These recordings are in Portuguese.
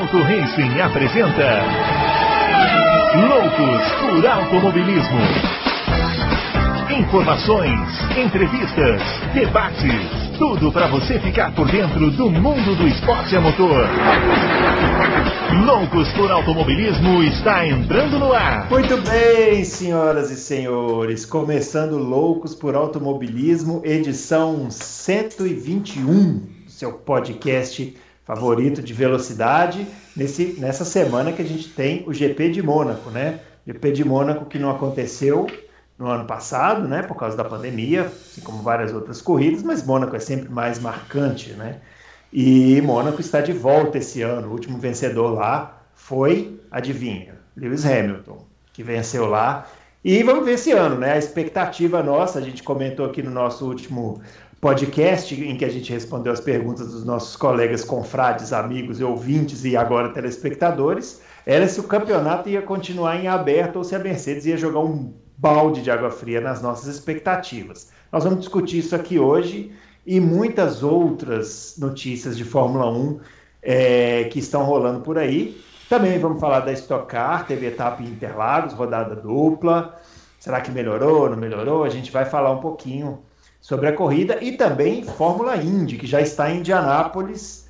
Auto Racing apresenta Loucos por Automobilismo. Informações, entrevistas, debates, tudo para você ficar por dentro do mundo do esporte a motor. Loucos por Automobilismo está entrando no ar. Muito bem, senhoras e senhores, começando Loucos por Automobilismo, edição 121 do seu podcast favorito de velocidade nesse, nessa semana que a gente tem o GP de Mônaco, né? GP de Mônaco que não aconteceu no ano passado, né? Por causa da pandemia, assim como várias outras corridas, mas Mônaco é sempre mais marcante, né? E Mônaco está de volta esse ano. O último vencedor lá foi, adivinha, Lewis Hamilton, que venceu lá. E vamos ver esse ano, né? A expectativa nossa, a gente comentou aqui no nosso último podcast em que a gente respondeu as perguntas dos nossos colegas confrades, amigos ouvintes e agora telespectadores, era se o campeonato ia continuar em aberto ou se a Mercedes ia jogar um balde de água fria nas nossas expectativas. Nós vamos discutir isso aqui hoje e muitas outras notícias de Fórmula 1 é, que estão rolando por aí. Também vamos falar da Stock Car, teve etapa em Interlagos, rodada dupla. Será que melhorou, não melhorou? A gente vai falar um pouquinho sobre a corrida e também Fórmula Indy, que já está em Indianápolis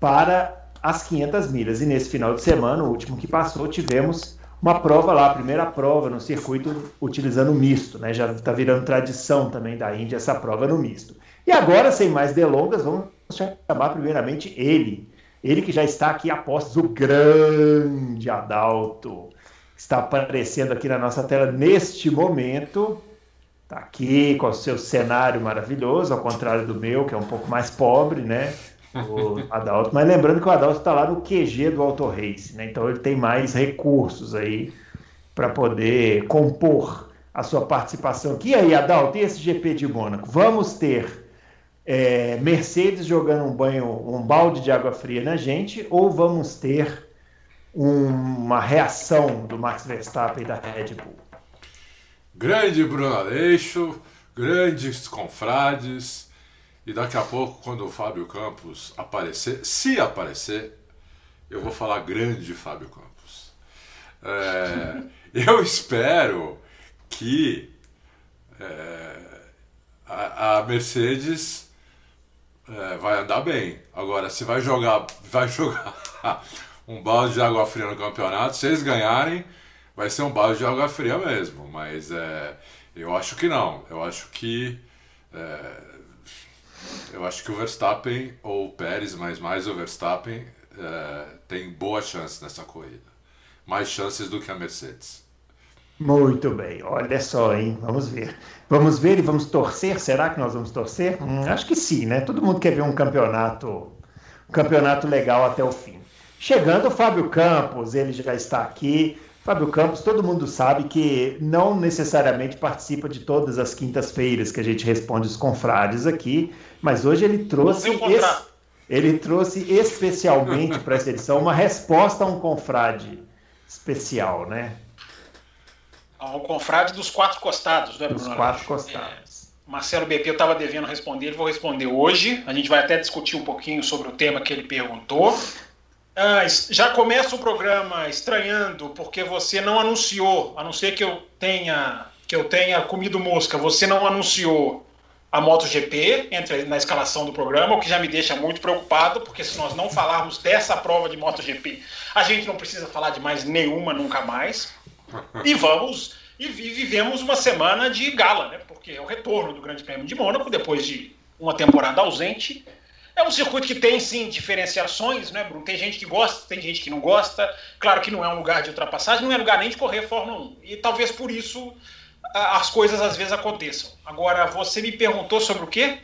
para as 500 milhas. E nesse final de semana, o último que passou, tivemos uma prova lá, a primeira prova no circuito utilizando misto, né? Já está virando tradição também da Índia essa prova no misto. E agora, sem mais delongas, vamos chamar primeiramente ele. Ele que já está aqui a postos, o grande Adalto, está aparecendo aqui na nossa tela neste momento. Está aqui com o seu cenário maravilhoso, ao contrário do meu, que é um pouco mais pobre, né? O Adalto. Mas lembrando que o Adalto está lá no QG do Auto Race, né? Então ele tem mais recursos aí para poder compor a sua participação aqui. E aí, Adalto, e esse GP de Mônaco? Vamos ter é, Mercedes jogando um banho, um balde de água fria na gente, ou vamos ter um, uma reação do Max Verstappen e da Red Bull? Grande Bruno Aleixo, grandes confrades. E daqui a pouco, quando o Fábio Campos aparecer, se aparecer, eu vou falar grande Fábio Campos. É, eu espero que é, a, a, Mercedes é, vai andar bem. Agora, se vai jogar, vai jogar um balde de água fria no campeonato, se eles ganharem, vai ser um balde de água fria mesmo, mas é, eu acho que não. Eu acho que é, eu acho que o Verstappen ou o Pérez, mas mais o Verstappen é, tem boa chance nessa corrida, mais chances do que a Mercedes. Muito bem, olha só, hein? Vamos ver. Vamos ver e vamos torcer. Será que nós vamos torcer? Hum, acho que sim, né? Todo mundo quer ver um campeonato, um campeonato legal até o fim. Chegando o Fábio Campos, ele já está aqui. Fábio Campos, todo mundo sabe que não necessariamente participa de todas as quintas-feiras que a gente responde os confrades aqui, mas hoje ele trouxe es... ele trouxe especialmente para essa edição uma resposta a um confrade especial, né? Ao confrade dos quatro costados, né, Bruno? Dos quatro costados. É, Marcelo BP eu estava devendo responder, ele vou responder hoje. A gente vai até discutir um pouquinho sobre o tema que ele perguntou. Ah, já começa o programa estranhando porque você não anunciou, a não ser que eu tenha que eu tenha comido mosca, você não anunciou a MotoGP entre, na escalação do programa, o que já me deixa muito preocupado, porque se nós não falarmos dessa prova de MotoGP, a gente não precisa falar de mais nenhuma nunca mais. E vamos e vivemos uma semana de gala, né? Porque é o retorno do Grande Prêmio de Mônaco depois de uma temporada ausente é um circuito que tem sim diferenciações, né, Bruno? Tem gente que gosta, tem gente que não gosta. Claro que não é um lugar de ultrapassagem, não é lugar nem de correr Fórmula 1. E talvez por isso as coisas às vezes aconteçam. Agora, você me perguntou sobre o quê?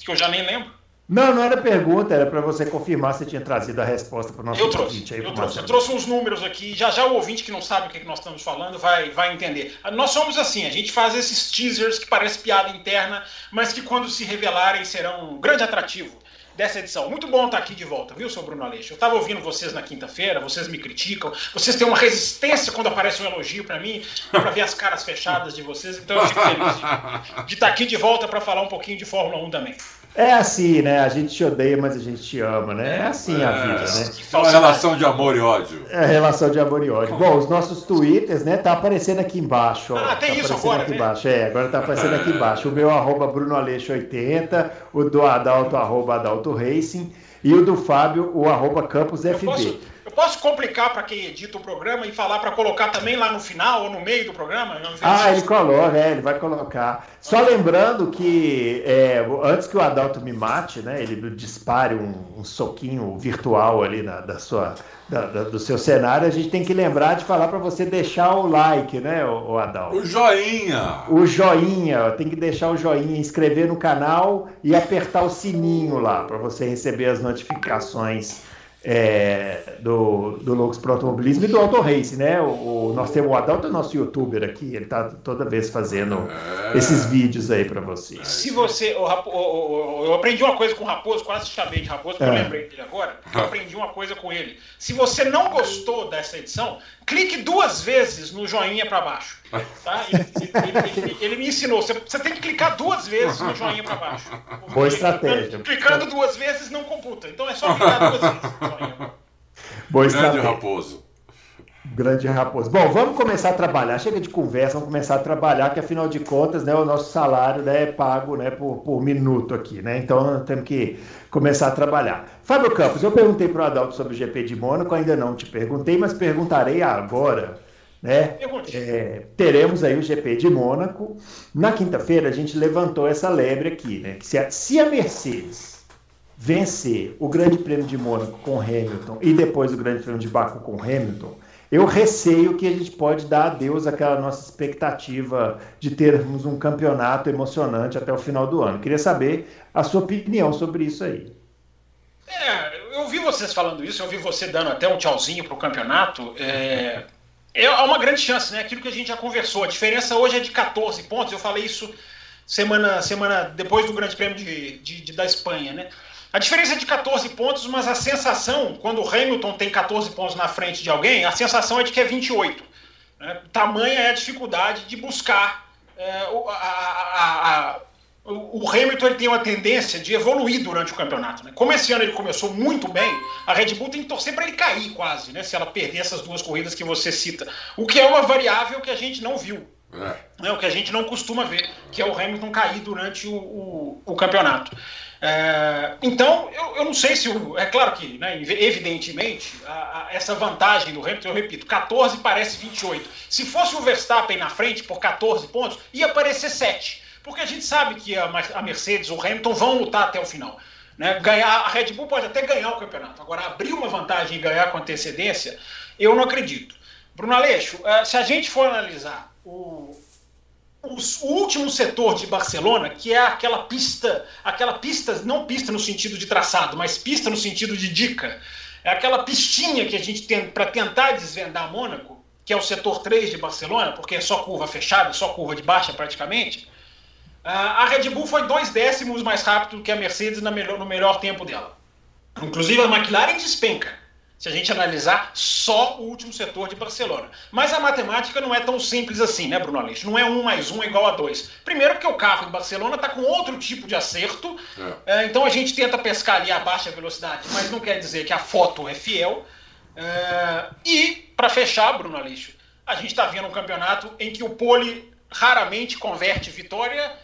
Que eu já nem lembro. Não, não era pergunta, era para você confirmar se tinha trazido a resposta para o nosso eu trouxe, aí. Eu trouxe, eu trouxe uns números aqui, já já o ouvinte que não sabe o que, que nós estamos falando vai, vai entender. Nós somos assim, a gente faz esses teasers que parece piada interna, mas que quando se revelarem serão um grande atrativo dessa edição. Muito bom estar aqui de volta, viu, seu Bruno Aleixo? Eu estava ouvindo vocês na quinta-feira, vocês me criticam, vocês têm uma resistência quando aparece um elogio para mim, para ver as caras fechadas de vocês, então eu fico feliz de, de estar aqui de volta para falar um pouquinho de Fórmula 1 também. É assim, né? A gente te odeia, mas a gente te ama, né? É assim a vida, né? É uma relação de amor e ódio. É relação de amor e ódio. Bom, os nossos twitters, né? Tá aparecendo aqui embaixo. Ó. Ah, tem tá isso aparecendo agora, aqui né? embaixo. É, agora tá aparecendo aqui embaixo. O meu arroba BrunoAleixo80, o do Adalto, arroba Adalto Racing, e o do Fábio, o arroba Campos FB. Posso, eu posso complicar para quem edita o programa e falar para colocar também lá no final ou no meio do programa? Ah, ele coloca, é, ele vai colocar. Só lembrando que é, antes que o Adalto me mate, né? Ele dispare um, um soquinho virtual ali na, da sua, da- da- do seu cenário, a gente tem que lembrar de falar para você deixar o like, né, o, o Adalto? O joinha! O joinha, tem que deixar o joinha, inscrever no canal e apertar o sininho lá para você receber as notificações é, do, do Loucos pro Automobilismo e do Auto Race, né? O, o- nós temos o Adalto, é nosso youtuber aqui, ele tá toda vez fazendo É. esses vídeos aí para vocês. Se você. o o- o- eu aprendi uma coisa com o Raposo, quase chamei de Raposo, porque eu É. lembrei dele agora. Eu aprendi uma coisa com ele. Se você não gostou dessa edição, clique duas vezes no joinha para baixo. Tá? Ele, ele- ele- ele me ensinou. Você, você tem que clicar duas vezes no joinha para baixo. Boa estratégia. Clicando duas vezes não computa. Então é só clicar duas vezes. Boa Grande estratégia. raposo. Grande raposo. Bom, vamos começar a trabalhar. Chega de conversa, vamos começar a trabalhar, que afinal de contas, né, o nosso salário né, é pago né, por, por minuto aqui, né? Então temos que começar a trabalhar. Fábio Campos, eu perguntei para o Adalto sobre o GP de Mônaco, ainda não te perguntei, mas perguntarei agora. Né? Pergunte. É, teremos aí o GP de Mônaco. Na quinta-feira a gente levantou essa lebre aqui, né? Que se a, se a Mercedes vencer o Grande Prêmio de Mônaco com Hamilton e depois o Grande Prêmio de Baku com Hamilton, eu receio que a gente pode dar adeus àquela nossa expectativa de termos um campeonato emocionante até o final do ano. Queria saber a sua opinião sobre isso aí. É, eu ouvi vocês falando isso, eu ouvi você dando até um tchauzinho pro campeonato. É, é uma grande chance, né? Aquilo que a gente já conversou. A diferença hoje é de 14 pontos. Eu falei isso semana, semana depois do Grande Prêmio de, de- de- da Espanha, né? A diferença é de 14 pontos, mas a sensação, quando o Hamilton tem 14 pontos na frente de alguém, a sensação é de que é 28. Né? Tamanha é a dificuldade de buscar é, o- a- a- a- o o Hamilton ele tem uma tendência de evoluir durante o campeonato. Né? Como esse ano ele começou muito bem, a Red Bull tem que torcer para ele cair quase, né? se ela perder essas duas corridas que você cita. O que é uma variável que a gente não viu, É. né? o que a gente não costuma ver, que é o Hamilton cair durante o, o- o campeonato. É, então, eu, eu não sei se o. É claro que, né, evidentemente, a- a- essa vantagem do Hamilton, eu repito, 14 parece 28. Se fosse o Verstappen na frente por 14 pontos, ia parecer 7. Porque a gente sabe que a, a Mercedes, o Hamilton vão lutar até o final. Né? Ganhar, a Red Bull pode até ganhar o campeonato. Agora, abrir uma vantagem e ganhar com antecedência, eu não acredito. Bruno Aleixo, eh, se a gente for analisar o, o último setor de Barcelona, que é aquela pista, aquela pista, não pista no sentido de traçado, mas pista no sentido de dica, é aquela pistinha que a gente tem para tentar desvendar Mônaco, que é o setor 3 de Barcelona, porque é só curva fechada, só curva de baixa praticamente. Ah, A Red Bull foi dois décimos mais rápido que a Mercedes no melhor tempo dela. Inclusive a McLaren despenca, se a gente analisar só o último setor de Barcelona. Mas a matemática não é tão simples assim, né, Bruno Aleixo? Não é um mais um igual a dois. Primeiro porque o carro em Barcelona está com outro tipo de acerto, É. é, então a gente tenta pescar ali a baixa velocidade, mas não quer dizer que a foto é fiel. É, e, para fechar, Bruno Aleixo, a gente está vendo um campeonato em que o pole raramente converte vitória, é,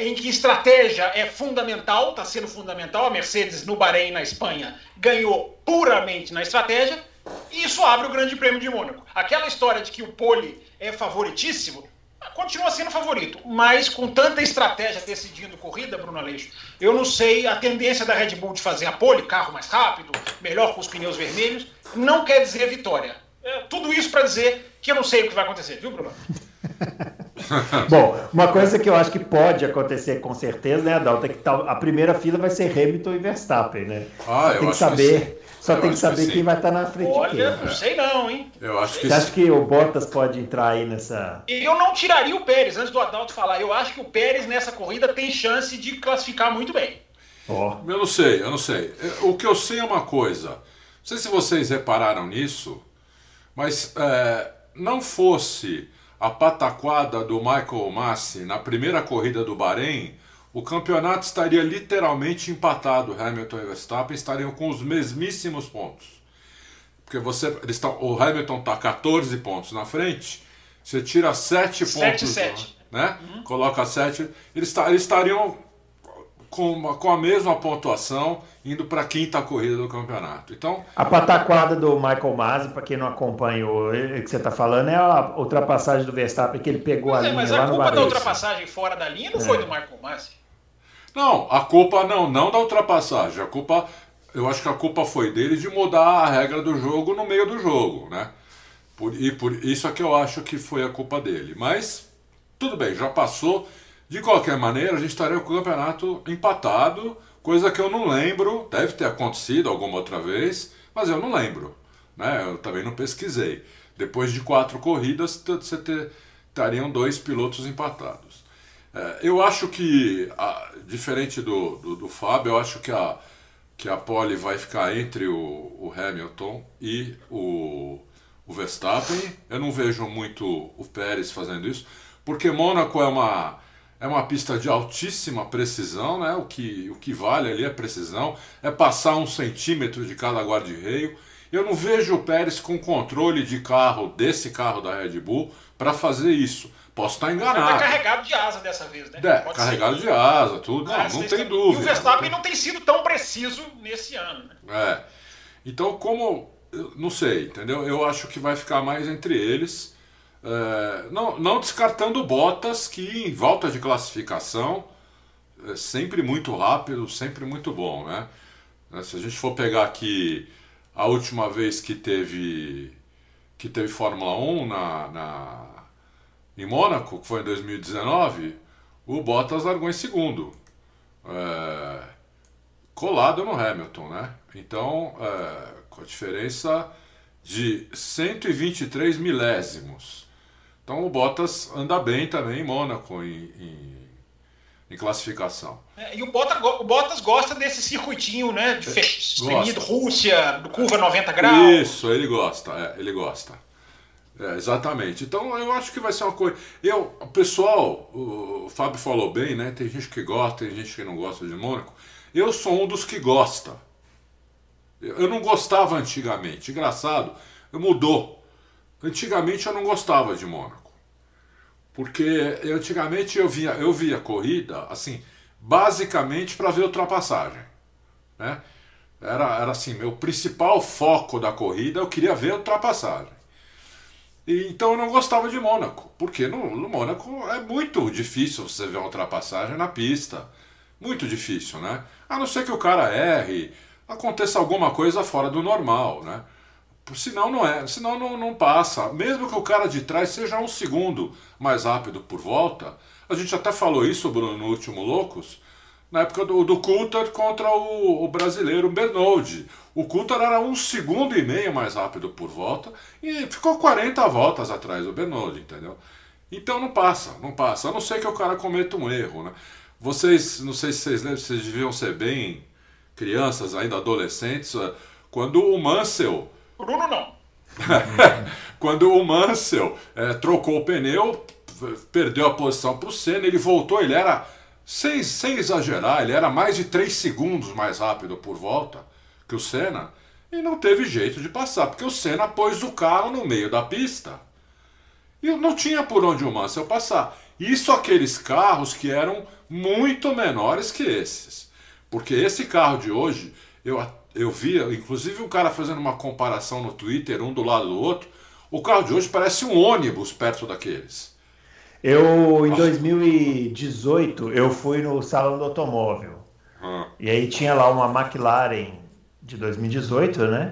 em que estratégia é fundamental, está sendo fundamental. A Mercedes no Bahrein, na Espanha, ganhou puramente na estratégia, e isso abre o Grande Prêmio de Mônaco. Aquela história de que o pole é favoritíssimo, continua sendo favorito, mas com tanta estratégia decidindo corrida, Bruno Aleixo, eu não sei a tendência da Red Bull de fazer a pole, carro mais rápido, melhor com os pneus vermelhos, não quer dizer vitória. É, tudo isso para dizer que eu não sei o que vai acontecer, viu, Bruno? Bom, uma coisa que eu acho que pode acontecer com certeza, né, Adalto, é que tal- a primeira fila vai ser Hamilton e Verstappen, né? Ah, eu tem que acho saber, só Eu tem que que saber sim. quem vai estar na frente de Olha, quem. não sei não, hein? Eu acho que Você acha que o Bottas pode entrar aí nessa. Eu não tiraria o Pérez, antes do Adalto falar. Eu acho que o Pérez nessa corrida tem chance de classificar muito bem. Ó, Eu não sei, eu não sei. O que eu sei é uma coisa. Não sei se vocês repararam nisso, mas é, não fosse a pataquada do Michael Massi na primeira corrida do Bahrein, o campeonato estaria literalmente empatado. Hamilton e Verstappen estariam com os mesmíssimos pontos. Porque você, eles tão, o Hamilton está 14 pontos na frente, você tira 7 pontos. 7. Né? Uhum. Coloca 7. Eles, eles estariam com, com a mesma pontuação indo para a quinta corrida do campeonato. Então a pataquada do Michael Masi, para quem não acompanhou, o que você está falando é a ultrapassagem do Verstappen que ele pegou mas a é, linha mas lá a culpa da ultrapassagem fora da linha não é. foi do Michael Masi. Não, a culpa não, não da ultrapassagem. A culpa, eu acho que a culpa foi dele de mudar a regra do jogo no meio do jogo, né? Por, e por isso é que eu acho que foi a culpa dele. Mas tudo bem, já passou. De qualquer maneira, a gente estaria com o campeonato empatado, coisa que eu não lembro, deve ter acontecido alguma outra vez, mas eu não lembro. Né? Eu também não pesquisei. Depois de quatro corridas, você ter, estariam dois pilotos empatados. É, eu acho que, a, diferente do, do, do, Fábio, eu acho que a, que a pole vai ficar entre o, o Hamilton e o, o Verstappen. Eu não vejo muito o Pérez fazendo isso, porque Mônaco é uma é uma pista de altíssima precisão, né? O que, o que vale ali é precisão, é passar um centímetro de cada guarda-reio. Eu não vejo o Pérez com controle de carro, desse carro da Red Bull, para fazer isso. Posso estar enganado. Ele carregado de asa dessa vez, né? É, carregado ser. de asa, tudo. Ah, não, não tem dúvida. E o Verstappen não tem sido tão preciso nesse ano, né? É. Então, como. Não sei, entendeu? Eu acho que vai ficar mais entre eles. É, não, não descartando Bottas, que em volta de classificação é sempre muito rápido, sempre muito bom. Né? É, se a gente for pegar aqui a última vez que teve, que teve Fórmula 1 na, na, em Mônaco, que foi em 2019, o Bottas largou em segundo. É, colado no Hamilton, né? Então, é, com a diferença de 123 milésimos. Então o Bottas anda bem também em Mônaco, em, em, em classificação. É, e o Bottas, o Bottas, gosta desse circuitinho, né? De femido, Rússia, curva 90 graus. Isso, ele gosta, é, ele gosta. É, exatamente. Então eu acho que vai ser uma coisa. Eu, o pessoal, o Fábio falou bem, né? Tem gente que gosta, tem gente que não gosta de Mônaco. Eu sou um dos que gosta. Eu não gostava antigamente. Engraçado, mudou. Antigamente eu não gostava de Mônaco. Porque antigamente eu via, eu via corrida, assim, basicamente para ver ultrapassagem. Né? Era, era assim, meu principal foco da corrida, eu queria ver ultrapassagem. E, então eu não gostava de Mônaco, porque no, no Mônaco é muito difícil você ver uma ultrapassagem na pista. Muito difícil, né? A não ser que o cara erre, aconteça alguma coisa fora do normal, né? Senão não é, senão não, não passa. Mesmo que o cara de trás seja um segundo mais rápido por volta, a gente até falou isso, Bruno, no último Loucos, na época do, do Coulter contra o, o brasileiro Bernoldi. O Coulter era um segundo e meio mais rápido por volta e ficou 40 voltas atrás do Bernoldi, entendeu? Então não passa, não passa. A não ser que o cara cometa um erro, né? Vocês, não sei se vocês lembram, vocês deviam ser bem crianças, ainda adolescentes, quando o Mansell Bruno não. Quando o Mansell é, trocou o pneu, perdeu a posição para o Senna, ele voltou, ele era, sem, sem exagerar, ele era mais de 3 segundos mais rápido por volta que o Senna, e não teve jeito de passar, porque o Senna pôs o carro no meio da pista. E não tinha por onde o Mansell passar. Isso aqueles carros que eram muito menores que esses. Porque esse carro de hoje, eu eu via, inclusive um cara fazendo uma comparação no Twitter, um do lado do outro. O carro de hoje parece um ônibus perto daqueles. Eu, em 2018, eu fui no Salão do Automóvel. Ah. E aí tinha lá uma McLaren de 2018, né?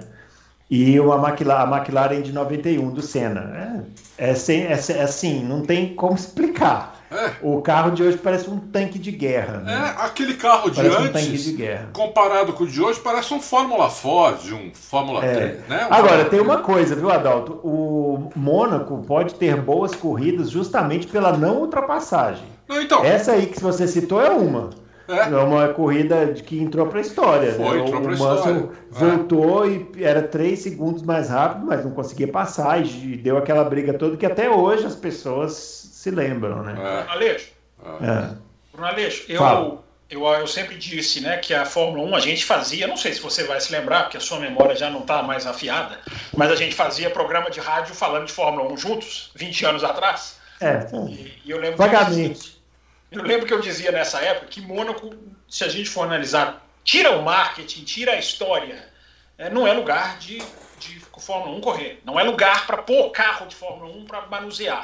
E uma McLaren, a McLaren de 91 do Senna. É, é, sem, é, é assim, não tem como explicar. É. O carro de hoje parece um tanque de guerra. Né? É, aquele carro de parece antes, um tanque de guerra. comparado com o de hoje, parece um Fórmula Ford, um Fórmula é. 3. Né? Um Agora, tem uma coisa, viu, Adalto? O Mônaco pode ter boas corridas justamente pela não ultrapassagem. Não, então. Essa aí que você citou é uma. É. é uma corrida que entrou para a história. Foi, né? entrou é. voltou e era três segundos mais rápido, mas não conseguia passar e deu aquela briga toda que até hoje as pessoas se lembram, né? É. Aleixo, é. Bruno Aleixo, eu, eu, eu sempre disse né, que a Fórmula 1 a gente fazia, não sei se você vai se lembrar, porque a sua memória já não está mais afiada, mas a gente fazia programa de rádio falando de Fórmula 1 juntos, 20 anos atrás. É, e, e eu lembro vagamente. Eu, eu lembro que eu dizia nessa época que Mônaco, se a gente for analisar, tira o marketing, tira a história, é, não é lugar de, de Fórmula 1 correr, não é lugar para pôr carro de Fórmula 1 para manusear.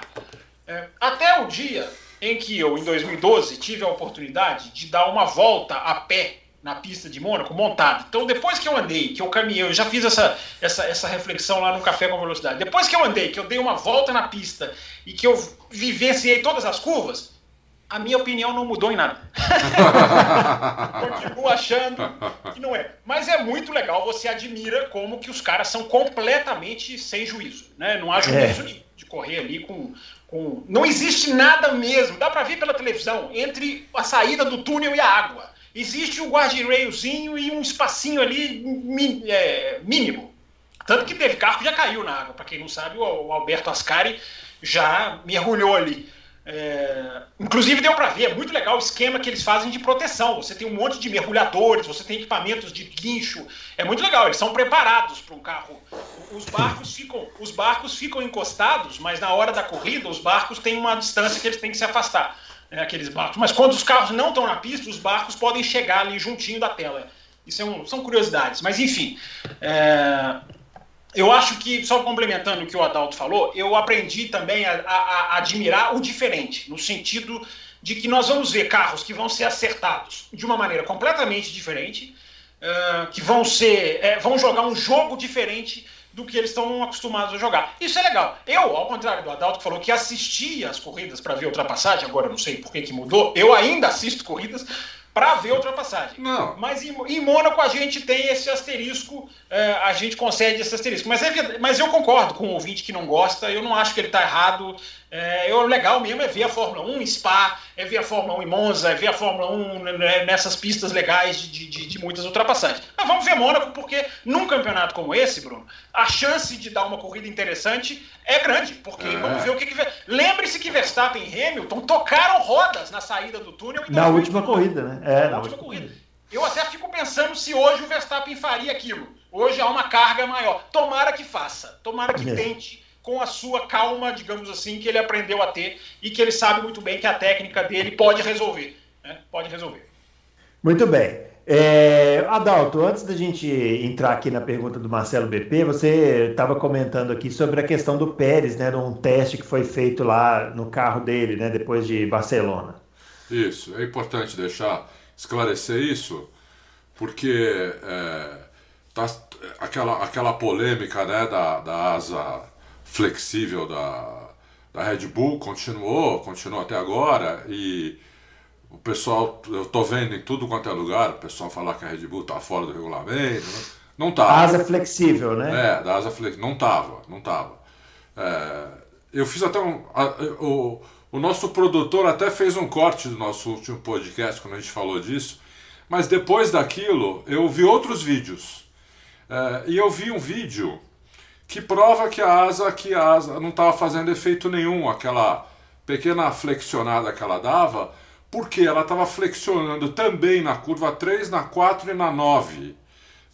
É, até o dia em que eu, em 2012, tive a oportunidade de dar uma volta a pé na pista de Mônaco, montado. Então, depois que eu andei, que eu caminhei, eu já fiz essa, essa, essa reflexão lá no Café com Velocidade. Depois que eu andei, que eu dei uma volta na pista e que eu vivenciei todas as curvas, a minha opinião não mudou em nada. Continuo achando que não é. Mas é muito legal, você admira como que os caras são completamente sem juízo. Né? Não há juízo é. de correr ali com, com. Não existe nada mesmo. Dá para ver pela televisão entre a saída do túnel e a água. Existe um guardrailzinho e um espacinho ali é, mínimo. Tanto que teve carro que já caiu na água. Para quem não sabe, o Alberto Ascari já mergulhou ali. É, inclusive deu para ver, é muito legal o esquema que eles fazem de proteção. Você tem um monte de mergulhadores, você tem equipamentos de guincho, é muito legal. Eles são preparados para um carro. Os barcos ficam, os barcos ficam encostados, mas na hora da corrida os barcos têm uma distância que eles têm que se afastar, né, aqueles barcos. Mas quando os carros não estão na pista, os barcos podem chegar ali juntinho da tela. Isso é um, são curiosidades, mas enfim. É, eu acho que, só complementando o que o Adalto falou, eu aprendi também a, a, a, admirar o diferente, no sentido de que nós vamos ver carros que vão ser acertados de uma maneira completamente diferente, uh, que vão ser, é, vão jogar um jogo diferente do que eles estão acostumados a jogar. Isso é legal. Eu, ao contrário do Adalto, que falou que assistia as corridas para ver ultrapassagem, agora não sei por que, que mudou, eu ainda assisto corridas, para ver ultrapassagem. Não. Mas em, em Mônaco a gente tem esse asterisco, é, a gente concede esse asterisco. Mas, é, mas eu concordo com o ouvinte que não gosta, eu não acho que ele está errado. É, eu, legal mesmo é ver a Fórmula 1 em Spa, é ver a Fórmula 1 em Monza, é ver a Fórmula 1 né, nessas pistas legais de, de, de, muitas ultrapassagens. Mas vamos ver Mônaco, porque num campeonato como esse, Bruno, a chance de dar uma corrida interessante é grande. Porque é. vamos ver o que. que... Lembre-se que Verstappen e Hamilton tocaram rodas na saída do túnel. Na última corrida, né? É, na, na última corrida. corrida. Eu até fico pensando se hoje o Verstappen faria aquilo. Hoje há uma carga maior. Tomara que faça, tomara que é. tente com a sua calma, digamos assim, que ele aprendeu a ter e que ele sabe muito bem que a técnica dele pode resolver. Né? Pode resolver. Muito bem. É, Adalto, antes da gente entrar aqui na pergunta do Marcelo BP, você estava comentando aqui sobre a questão do Pérez, né, num teste que foi feito lá no carro dele, né, depois de Barcelona. Isso, é importante deixar esclarecer isso, porque é, tá, aquela, aquela polêmica né, da, da asa flexível da, da Red Bull continuou, continuou até agora e o pessoal, eu tô vendo em tudo quanto é lugar, o pessoal falar que a Red Bull tá fora do regulamento, né? não tava. Asa flexível, né? É, da asa flexível, não tava, não tava. É, eu fiz até um, a, o, o nosso produtor até fez um corte do nosso último podcast quando a gente falou disso, mas depois daquilo eu vi outros vídeos. É, e eu vi um vídeo que prova que a asa, que a asa não estava fazendo efeito nenhum, aquela pequena flexionada que ela dava, porque ela estava flexionando também na curva 3, na 4 e na 9,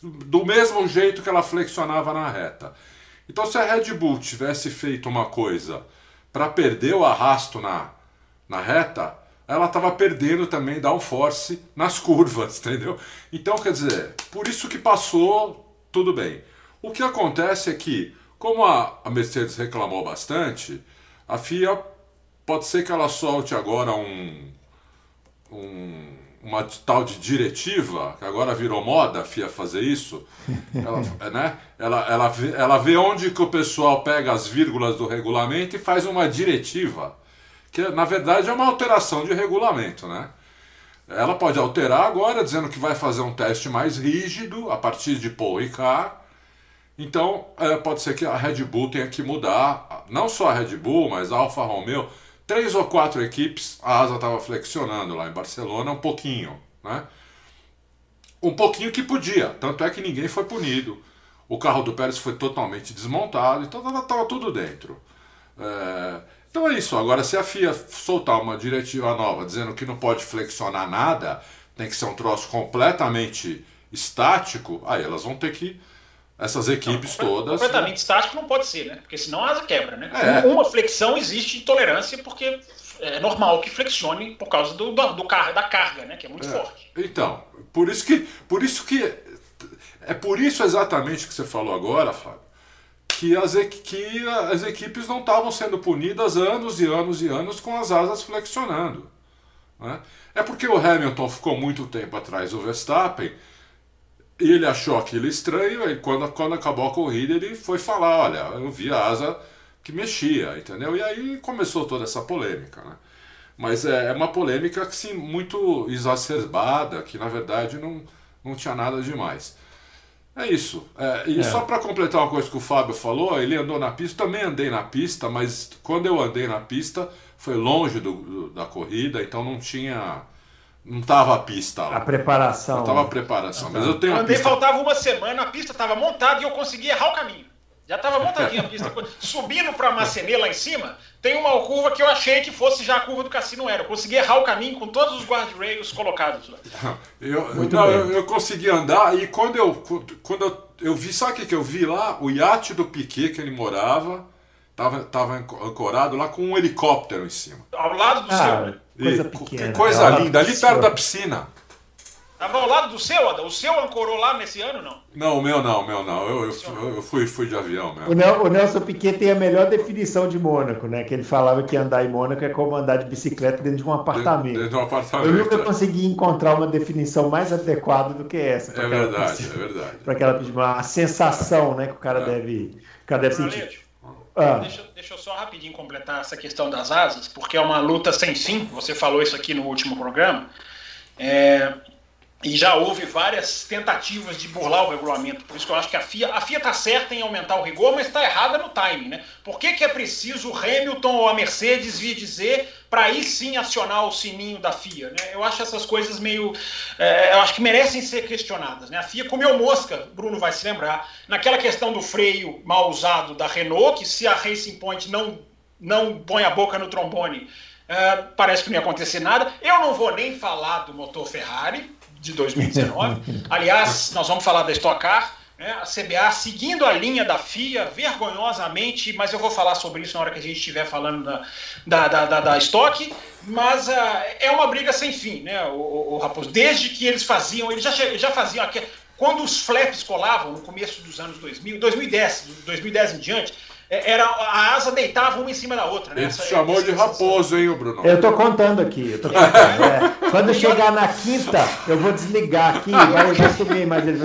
do mesmo jeito que ela flexionava na reta. Então, se a Red Bull tivesse feito uma coisa para perder o arrasto na, na reta, ela estava perdendo também downforce nas curvas, entendeu? Então, quer dizer, por isso que passou, tudo bem. O que acontece é que, como a, a Mercedes reclamou bastante, a FIA pode ser que ela solte agora um, um, uma tal de diretiva, que agora virou moda a FIA fazer isso, ela, né? ela, ela, vê, ela vê onde que o pessoal pega as vírgulas do regulamento e faz uma diretiva, que na verdade é uma alteração de regulamento. Né? Ela pode alterar agora, dizendo que vai fazer um teste mais rígido a partir de Paul Ricard, então, é, pode ser que a Red Bull tenha que mudar, não só a Red Bull, mas a Alfa Romeo. Três ou quatro equipes, a asa estava flexionando lá em Barcelona um pouquinho, né? Um pouquinho que podia, tanto é que ninguém foi punido. O carro do Pérez foi totalmente desmontado, então estava tudo dentro. É, Então é isso. Agora, se a FIA soltar uma diretiva nova dizendo que não pode flexionar nada, tem que ser um troço completamente estático, aí elas vão ter que. Essas equipes não, todas. Completamente estático não pode ser, né? Porque senão a asa quebra, né? É. Uma flexão existe tolerância porque é normal que flexione por causa do, do, do da carga, né? Que é muito é. forte. Então, por isso que. Por isso que. É por isso exatamente que você falou agora, Fábio, que as, que as equipes não estavam sendo punidas anos e anos e anos com as asas flexionando. Né? É porque o Hamilton ficou muito tempo atrás do Verstappen e ele achou aquilo estranho, e quando, quando acabou a corrida ele foi falar, olha, eu vi a asa que mexia, entendeu? E aí começou toda essa polêmica, né? Mas é, é uma polêmica que sim, muito exacerbada, que na verdade não, não tinha nada demais. É isso. É, e é. só para completar uma coisa que o Fábio falou, ele andou na pista, também andei na pista, mas quando eu andei na pista foi longe do, do da corrida, então não tinha não tava a pista lá. A preparação. Não tava a preparação. Mas eu tenho Andei, pista... faltava uma semana, a pista estava montada e eu consegui errar o caminho. Já estava montadinha a pista. Subindo para Macenê lá em cima, tem uma curva que eu achei que fosse já a curva do Cassino Era. Eu consegui errar o caminho com todos os guardrails colocados lá. Eu, não, eu, eu, consegui andar e quando eu, quando eu, eu vi, sabe o que, que eu vi lá? O iate do Piquet que ele morava tava, tava ancorado lá com um helicóptero em cima. Ao lado do ah, seu. Coisa pequena. Que coisa linda, ali perto da piscina. Tava ao lado do seu, Ada? O seu ancorou lá nesse ano, não? Não, o meu não, o meu não. Eu, eu, eu fui, fui de avião mesmo. O, Nelson Piquet tem a melhor definição de Mônaco, né? Que ele falava que andar em Mônaco é como andar de bicicleta dentro de um apartamento. Dentro, de um apartamento. Eu nunca é. consegui encontrar uma definição mais adequada do que essa. É verdade, é verdade. Para aquela uma sensação né, que o cara é. deve, o cara deve sentir. Ah. Deixa, deixa eu só rapidinho completar essa questão das asas, porque é uma luta sem fim. Você falou isso aqui no último programa. É, e já houve várias tentativas de burlar o regulamento. Por isso que eu acho que a FIA a FIA está certa em aumentar o rigor, mas está errada no timing. Né? Por que, que é preciso o Hamilton ou a Mercedes vir dizer para aí sim acionar o sininho da FIA? Né? Eu acho essas coisas meio. É, eu acho que merecem ser questionadas. Né? A FIA comeu mosca, Bruno vai se lembrar, naquela questão do freio mal usado da Renault, que se a Racing Point não, não põe a boca no trombone. Uh, parece que não ia acontecer nada. Eu não vou nem falar do motor Ferrari, de 2019. Aliás, nós vamos falar da Stock Car, né? a CBA seguindo a linha da FIA, vergonhosamente, mas eu vou falar sobre isso na hora que a gente estiver falando da, da, da, da, da Stock, mas uh, é uma briga sem fim, né, o, o, o, Raposo? Desde que eles faziam, eles já, já faziam, aqui, quando os flaps colavam no começo dos anos 2000, 2010, 2010 em diante, era a asa deitava uma em cima da outra. Né? Ele Essa, chamou de raposo, hein, Bruno? Eu tô contando aqui. Eu tô contando, é. Quando chegar na quinta, eu vou desligar aqui, vai eu já subir, mas ele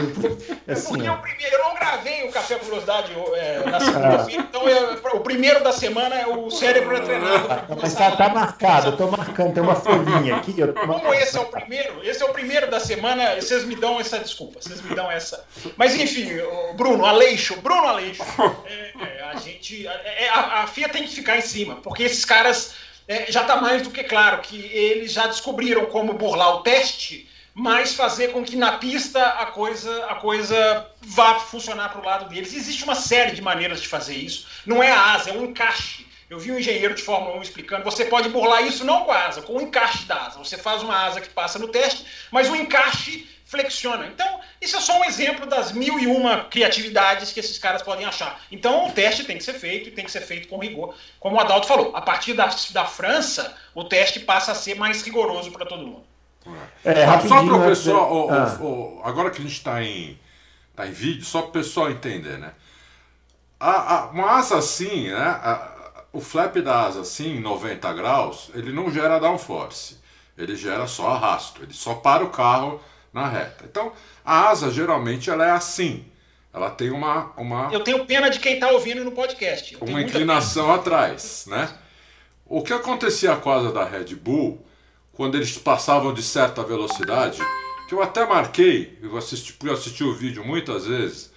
assim, Porque o primeiro, eu não gravei o Café Velocidade é, na segunda-feira, então eu, o primeiro da semana é o cérebro é treinado. Mas tá, tá marcado, eu tô marcando, tem uma folhinha aqui. Eu tô Como esse é o primeiro, esse é o primeiro da semana, vocês me dão essa desculpa, vocês me dão essa. Mas enfim, Bruno Aleixo, Bruno Aleixo, é, é, a gente gente. É, a, a, FIA tem que ficar em cima, porque esses caras é, já está mais do que claro que eles já descobriram como burlar o teste, mas fazer com que na pista a coisa, a coisa vá funcionar para o lado deles. Existe uma série de maneiras de fazer isso. Não é a asa, é um encaixe. Eu vi um engenheiro de Fórmula 1 explicando, você pode burlar isso não com a asa, com o encaixe da asa. Você faz uma asa que passa no teste, mas o encaixe flexiona. Então, isso é só um exemplo das mil e uma criatividades que esses caras podem achar. Então, o teste tem que ser feito e tem que ser feito com rigor. Como o Adalto falou, a partir da, da França, o teste passa a ser mais rigoroso para todo mundo. É, só para o pessoal, ah. agora que a gente está em, tá em vídeo, só para o pessoal entender, né? A, a, uma asa assim, né? A, o flap da asa assim, em 90 graus, ele não gera downforce. Ele gera só arrasto. Ele só para o carro na reta. Então, a asa geralmente ela é assim. Ela tem uma. uma Eu tenho pena de quem está ouvindo no podcast. uma inclinação atrás, né? O que acontecia com a asa da Red Bull, quando eles passavam de certa velocidade, que eu até marquei, eu assisti, eu assisti o vídeo muitas vezes,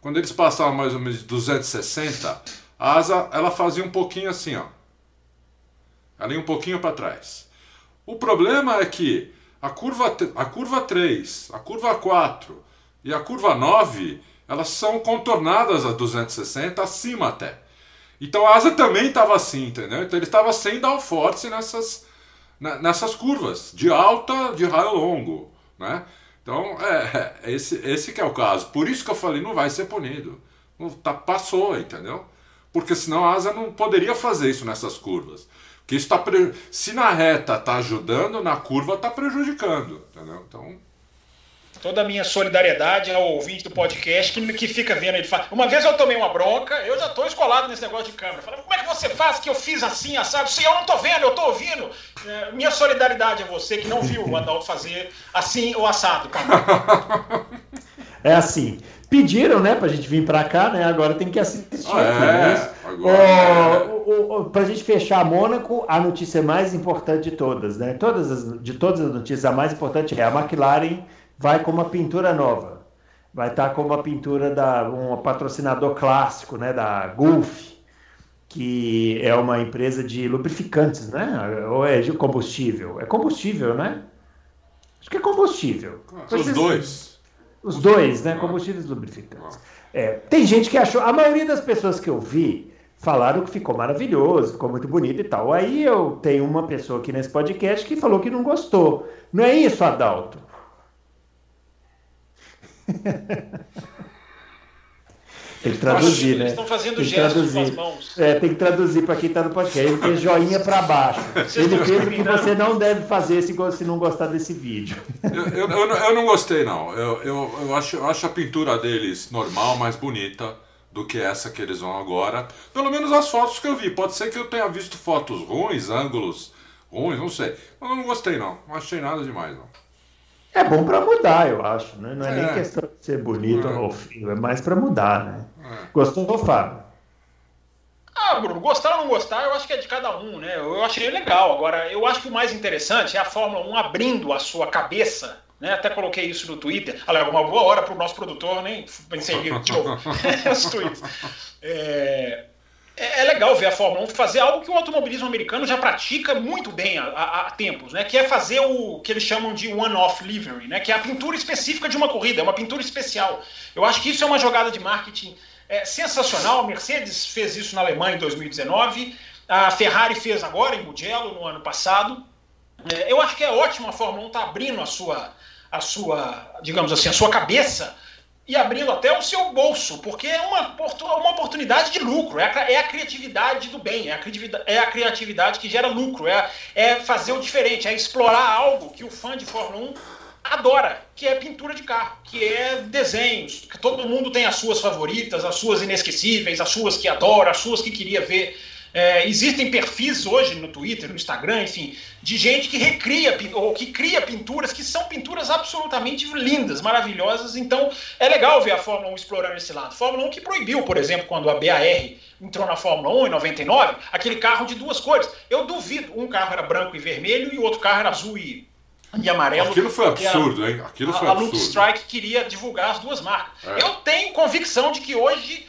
quando eles passavam mais ou menos de 260, a asa ela fazia um pouquinho assim, ó. Ela ia um pouquinho para trás. O problema é que a curva, a curva 3, a curva 4 e a curva 9, elas são contornadas a 260 acima até. Então a asa também estava assim, entendeu? Então ele estava sem downforce nessas, nessas curvas, de alta, de raio longo, né? Então, é, é, esse, esse que é o caso. Por isso que eu falei, não vai ser punido. Não, tá, passou, entendeu? Porque senão a asa não poderia fazer isso nessas curvas. Porque isso tá pre... se na reta tá ajudando, na curva tá prejudicando, entendeu? Então, toda a minha solidariedade ao ouvinte do podcast que, que fica vendo ele falar. Uma vez eu tomei uma bronca, eu já estou escolado nesse negócio de câmera. Falei, como é que você faz que eu fiz assim, assado? Se eu não estou vendo, eu estou ouvindo. É, minha solidariedade a você que não viu o Adalto fazer assim o assado. É assim. Pediram, né, pra gente vir pra cá, né? Agora tem que assistir. Ah, é, né? é. pra gente fechar Mônaco, a notícia mais importante de todas, né? Todas as, de todas as notícias, a mais importante é a McLaren vai com uma pintura nova. Vai estar tá com uma pintura da um patrocinador clássico, né, da Gulf, que é uma empresa de lubrificantes, né? Ou é de combustível? É combustível, né? Acho que é combustível. Ah, os dois. Os dois, né? Combustíveis lubrificantes. É, tem gente que achou. A maioria das pessoas que eu vi falaram que ficou maravilhoso, ficou muito bonito e tal. Aí eu tenho uma pessoa aqui nesse podcast que falou que não gostou. Não é isso, Adalto? Tem que traduzir, né? Eles estão fazendo tem gestos com as mãos. É, tem que traduzir para quem está no podcast. Ele fez joinha para baixo. Ele fez o que você não deve fazer se, se não gostar desse vídeo. Eu, eu, eu, eu não gostei, não. Eu, eu, eu, acho, eu acho a pintura deles normal, mais bonita do que essa que eles vão agora. Pelo menos as fotos que eu vi. Pode ser que eu tenha visto fotos ruins, ângulos ruins, não sei. Mas eu não gostei, não. Não achei nada demais, não. É bom para mudar, eu acho. Né? Não é, é, nem questão de ser bonito é. ou feio, é mais para mudar, né? É. Gostou, Fábio? Ah, Bruno, gostar ou não gostar, eu acho que é de cada um, né? Eu achei legal. Agora, eu acho que o mais interessante é a Fórmula 1 abrindo a sua cabeça né? Até coloquei isso no Twitter. Aliás, uma boa hora para o nosso produtor, nem pensei de novo os tweets. É, é, é, legal ver a Fórmula 1 fazer algo que o automobilismo americano já pratica muito bem há, tempos, né? Que é fazer o que eles chamam de one-off livery, né? Que é a pintura específica de uma corrida, é uma pintura especial. Eu acho que isso é uma jogada de marketing é, sensacional. A Mercedes fez isso na Alemanha em 2019, a Ferrari fez agora em Mugello no ano passado. É, eu acho que é ótimo a Fórmula 1 estar tá abrindo a sua, a sua, digamos assim, a sua cabeça e abrindo até o seu bolso, porque é uma, uma oportunidade de lucro, é a, é a criatividade do bem, é a criatividade, é a criatividade que gera lucro, é, é fazer o diferente, é explorar algo que o fã de Fórmula 1 adora, que é pintura de carro, que é desenhos, que todo mundo tem as suas favoritas, as suas inesquecíveis, as suas que adora, as suas que queria ver é, existem perfis hoje no Twitter, no Instagram, enfim, de gente que recria ou que cria pinturas que são pinturas absolutamente lindas, maravilhosas. Então é legal ver a Fórmula 1 explorando esse lado. Fórmula 1 que proibiu, por exemplo, quando a BAR entrou na Fórmula 1 em 99, aquele carro de duas cores. Eu duvido, um carro era branco e vermelho e o outro carro era azul e e amarelo. Aquilo foi absurdo, a, hein? Aquilo foi a, absurdo. A Luke Strike queria divulgar as duas marcas. É. Eu tenho convicção de que hoje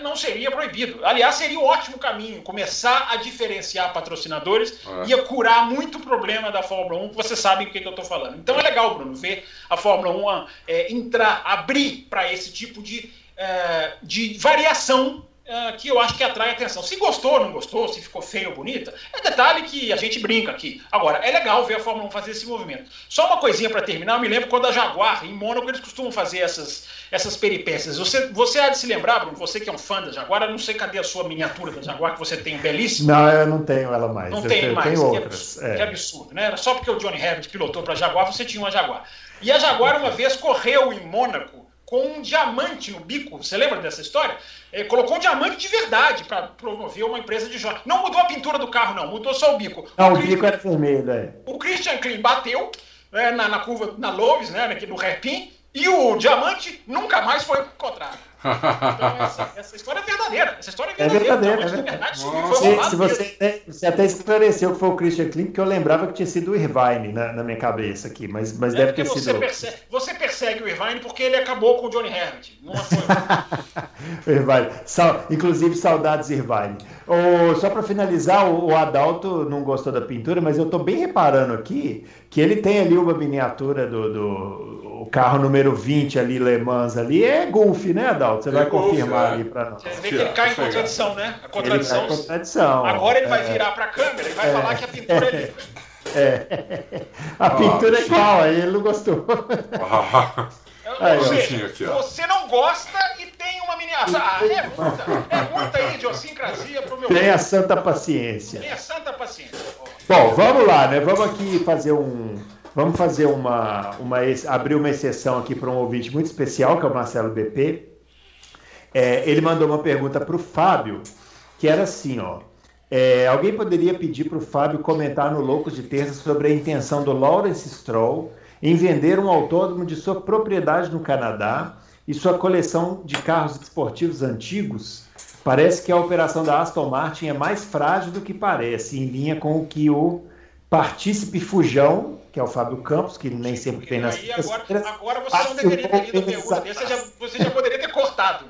não seria proibido. Aliás, seria um ótimo caminho começar a diferenciar patrocinadores, é. ia curar muito problema da Fórmula 1, você sabe o que, que eu estou falando. Então é legal, Bruno, ver a Fórmula 1 é, entrar, abrir para esse tipo de, é, de variação Uh, que eu acho que atrai atenção. Se gostou ou não gostou, se ficou feio ou bonita, é detalhe que a gente brinca aqui. Agora, é legal ver a Fórmula 1 fazer esse movimento. Só uma coisinha para terminar, eu me lembro quando a Jaguar, em Mônaco, eles costumam fazer essas, essas peripécias. Você, você há de se lembrar, Bruno, você que é um fã da Jaguar, eu não sei cadê a sua miniatura da Jaguar, que você tem belíssima. Não, eu não tenho ela mais. Não eu tenho mais, tenho que, outras. Absurdo, é. que absurdo, né? Só porque o Johnny Herbert pilotou para a Jaguar, você tinha uma Jaguar. E a Jaguar, uma vez, correu em Mônaco com um diamante no bico. Você lembra dessa história? Ele é, colocou um diamante de verdade para promover uma empresa de jogos. Não mudou a pintura do carro, não, mudou só o bico. Não, o, o bico era vermelho, é. O Christian Klein bateu né, na, na, curva, na Loves, né, aqui no hairpin, e o diamante nunca mais foi encontrado. Então, essa, essa, história é verdadeira. Essa história é verdadeira. É verdadeira. É verdade. se, se você, você até esclareceu que foi o Christian Klein, porque eu lembrava que tinha sido o Irvine na, na minha cabeça aqui, mas, mas é deve ter você sido. Persegue, você persegue o Irvine porque ele acabou com o Johnny Herbert. Não foi. Irvine. Sal, inclusive, saudades, Irvine. Oh, só para finalizar, o, o, Adalto não gostou da pintura, mas eu estou bem reparando aqui que ele tem ali uma miniatura do, do o carro número 20 ali, Le Mans ali, é Golf, né, Adalto? Você é vai confirmar é. ali para nós. Você vê que ele cai em contradição, né? A contradição. Ele contradição. Agora ele vai é. virar para a câmera e vai é. falar que a pintura é É. A pintura é igual, aí ele não gostou. Aí, você, você não gosta e tem uma miniatura. Ah, é muita, é muita idiosincrasia pro meu Tenha santa paciência. Tenha santa paciência. Bom, vamos lá, né? Vamos aqui fazer um. Vamos fazer uma. uma abrir uma exceção aqui para um ouvinte muito especial, que é o Marcelo BP. É, ele mandou uma pergunta para o Fábio, que era assim, ó. É, alguém poderia pedir para o Fábio comentar no Loucos de Terça sobre a intenção do Lawrence Stroll em vender um autódromo de sua propriedade no Canadá e sua coleção de carros esportivos antigos, parece que a operação da Aston Martin é mais frágil do que parece, em linha com o que o partícipe fujão, que é o Fábio Campos, que nem sempre tem nas. Aí, agora, agora você não deveria ter lido a pergunta você já, você já poderia ter cortado.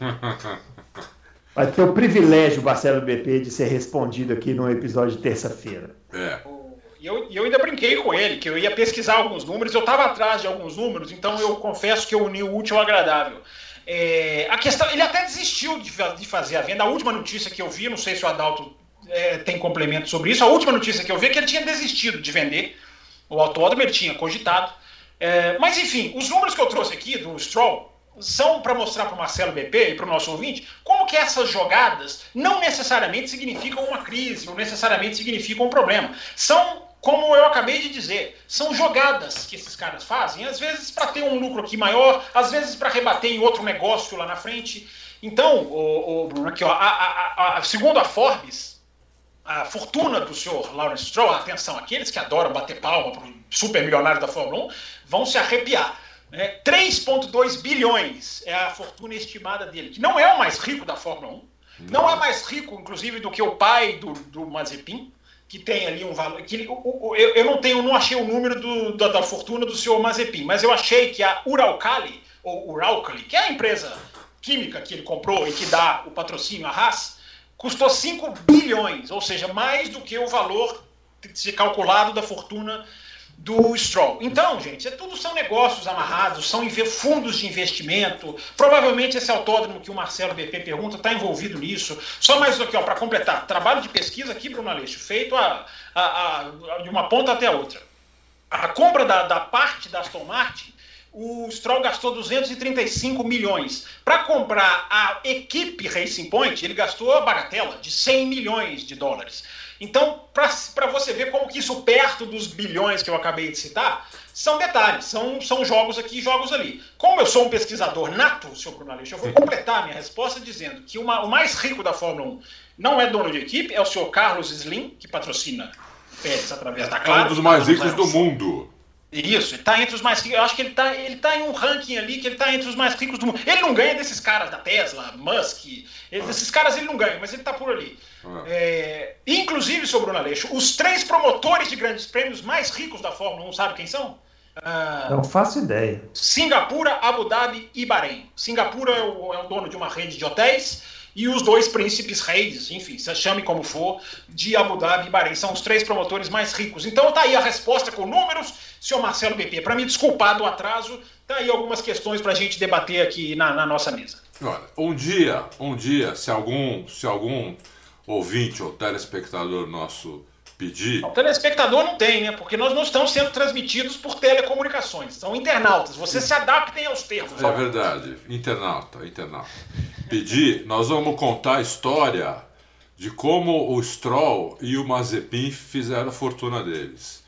Vai ter o privilégio, Marcelo BP, de ser respondido aqui no episódio de terça-feira. É. E eu, eu ainda brinquei com ele, que eu ia pesquisar alguns números, eu estava atrás de alguns números, então eu confesso que eu uni o útil ao agradável. É, a questão, ele até desistiu de, de, fazer a venda. A última notícia que eu vi, não sei se o Adalto é, tem complemento sobre isso, a última notícia que eu vi é que ele tinha desistido de vender o autódromo, ele tinha cogitado. É, mas enfim, os números que eu trouxe aqui do Stroll são para mostrar para o Marcelo BP e para o nosso ouvinte como que essas jogadas não necessariamente significam uma crise ou necessariamente significam um problema. São como eu acabei de dizer, são jogadas que esses caras fazem, às vezes para ter um lucro aqui maior, às vezes para rebater em outro negócio lá na frente. Então, o, o Bruno, aqui, ó, a, a, a, segundo a Forbes, a fortuna do senhor Lawrence Stroll, atenção, aqueles que adoram bater palma para o super milionário da Fórmula 1, vão se arrepiar. Né? 3,2 bilhões é a fortuna estimada dele, que não é o mais rico da Fórmula 1, não, não é mais rico, inclusive, do que o pai do, do Mazepin que tem ali um valor. Que, eu, eu não tenho, não achei o número do, da, da, fortuna do senhor Mazepin, mas eu achei que a Uralkali, ou Uralkali, que é a empresa química que ele comprou e que dá o patrocínio à Haas, custou 5 bilhões, ou seja, mais do que o valor calculado da fortuna do Stroll. Então, gente, é tudo são negócios amarrados, são fundos de investimento. Provavelmente esse autódromo que o Marcelo BP pergunta está envolvido nisso. Só mais aqui, ó, para completar, trabalho de pesquisa aqui, Bruno Aleixo, feito a, a, a, de uma ponta até a outra. A compra da, da parte da Aston Martin, o Stroll gastou 235 milhões. Para comprar a equipe Racing Point, ele gastou a bagatela de 100 milhões de dólares. Então, para você ver como que isso, perto dos bilhões que eu acabei de citar, são detalhes, são, são jogos aqui e jogos ali. Como eu sou um pesquisador nato, senhor Bruno Aleixo, eu vou completar a minha resposta dizendo que uma, o mais rico da Fórmula 1 não é dono de equipe, é o senhor Carlos Slim, que patrocina Pérez através da Claro. É um dos mais ricos do mundo. Isso, ele tá entre os mais ricos. Eu acho que ele tá, ele tá em um ranking ali que ele tá entre os mais ricos do mundo. Ele não ganha desses caras da Tesla, Musk, ele, desses caras ele não ganha, mas ele tá por ali. Ah. É, inclusive, seu Bruno Aleixo, os três promotores de grandes prêmios mais ricos da Fórmula 1, sabe quem são? Ah, não faço ideia. Singapura, Abu Dhabi e Bahrein. Singapura é o, é o dono de uma rede de hotéis e os dois príncipes reis, enfim, se chame como for, de Abu Dhabi e Bahrein. São os três promotores mais ricos. Então tá aí a resposta com números, senhor Marcelo BP. Para me desculpar do atraso, tá aí algumas questões para a gente debater aqui na, na, nossa mesa. Olha, um dia, um dia, se algum, se algum ouvinte ou telespectador nosso pedir. O telespectador não tem, né? Porque nós não estamos sendo transmitidos por telecomunicações. São internautas. Vocês se adaptem aos termos. É verdade. Internauta, internauta. Pedir, nós vamos contar a história de como o Stroll e o Mazepin fizeram a fortuna deles.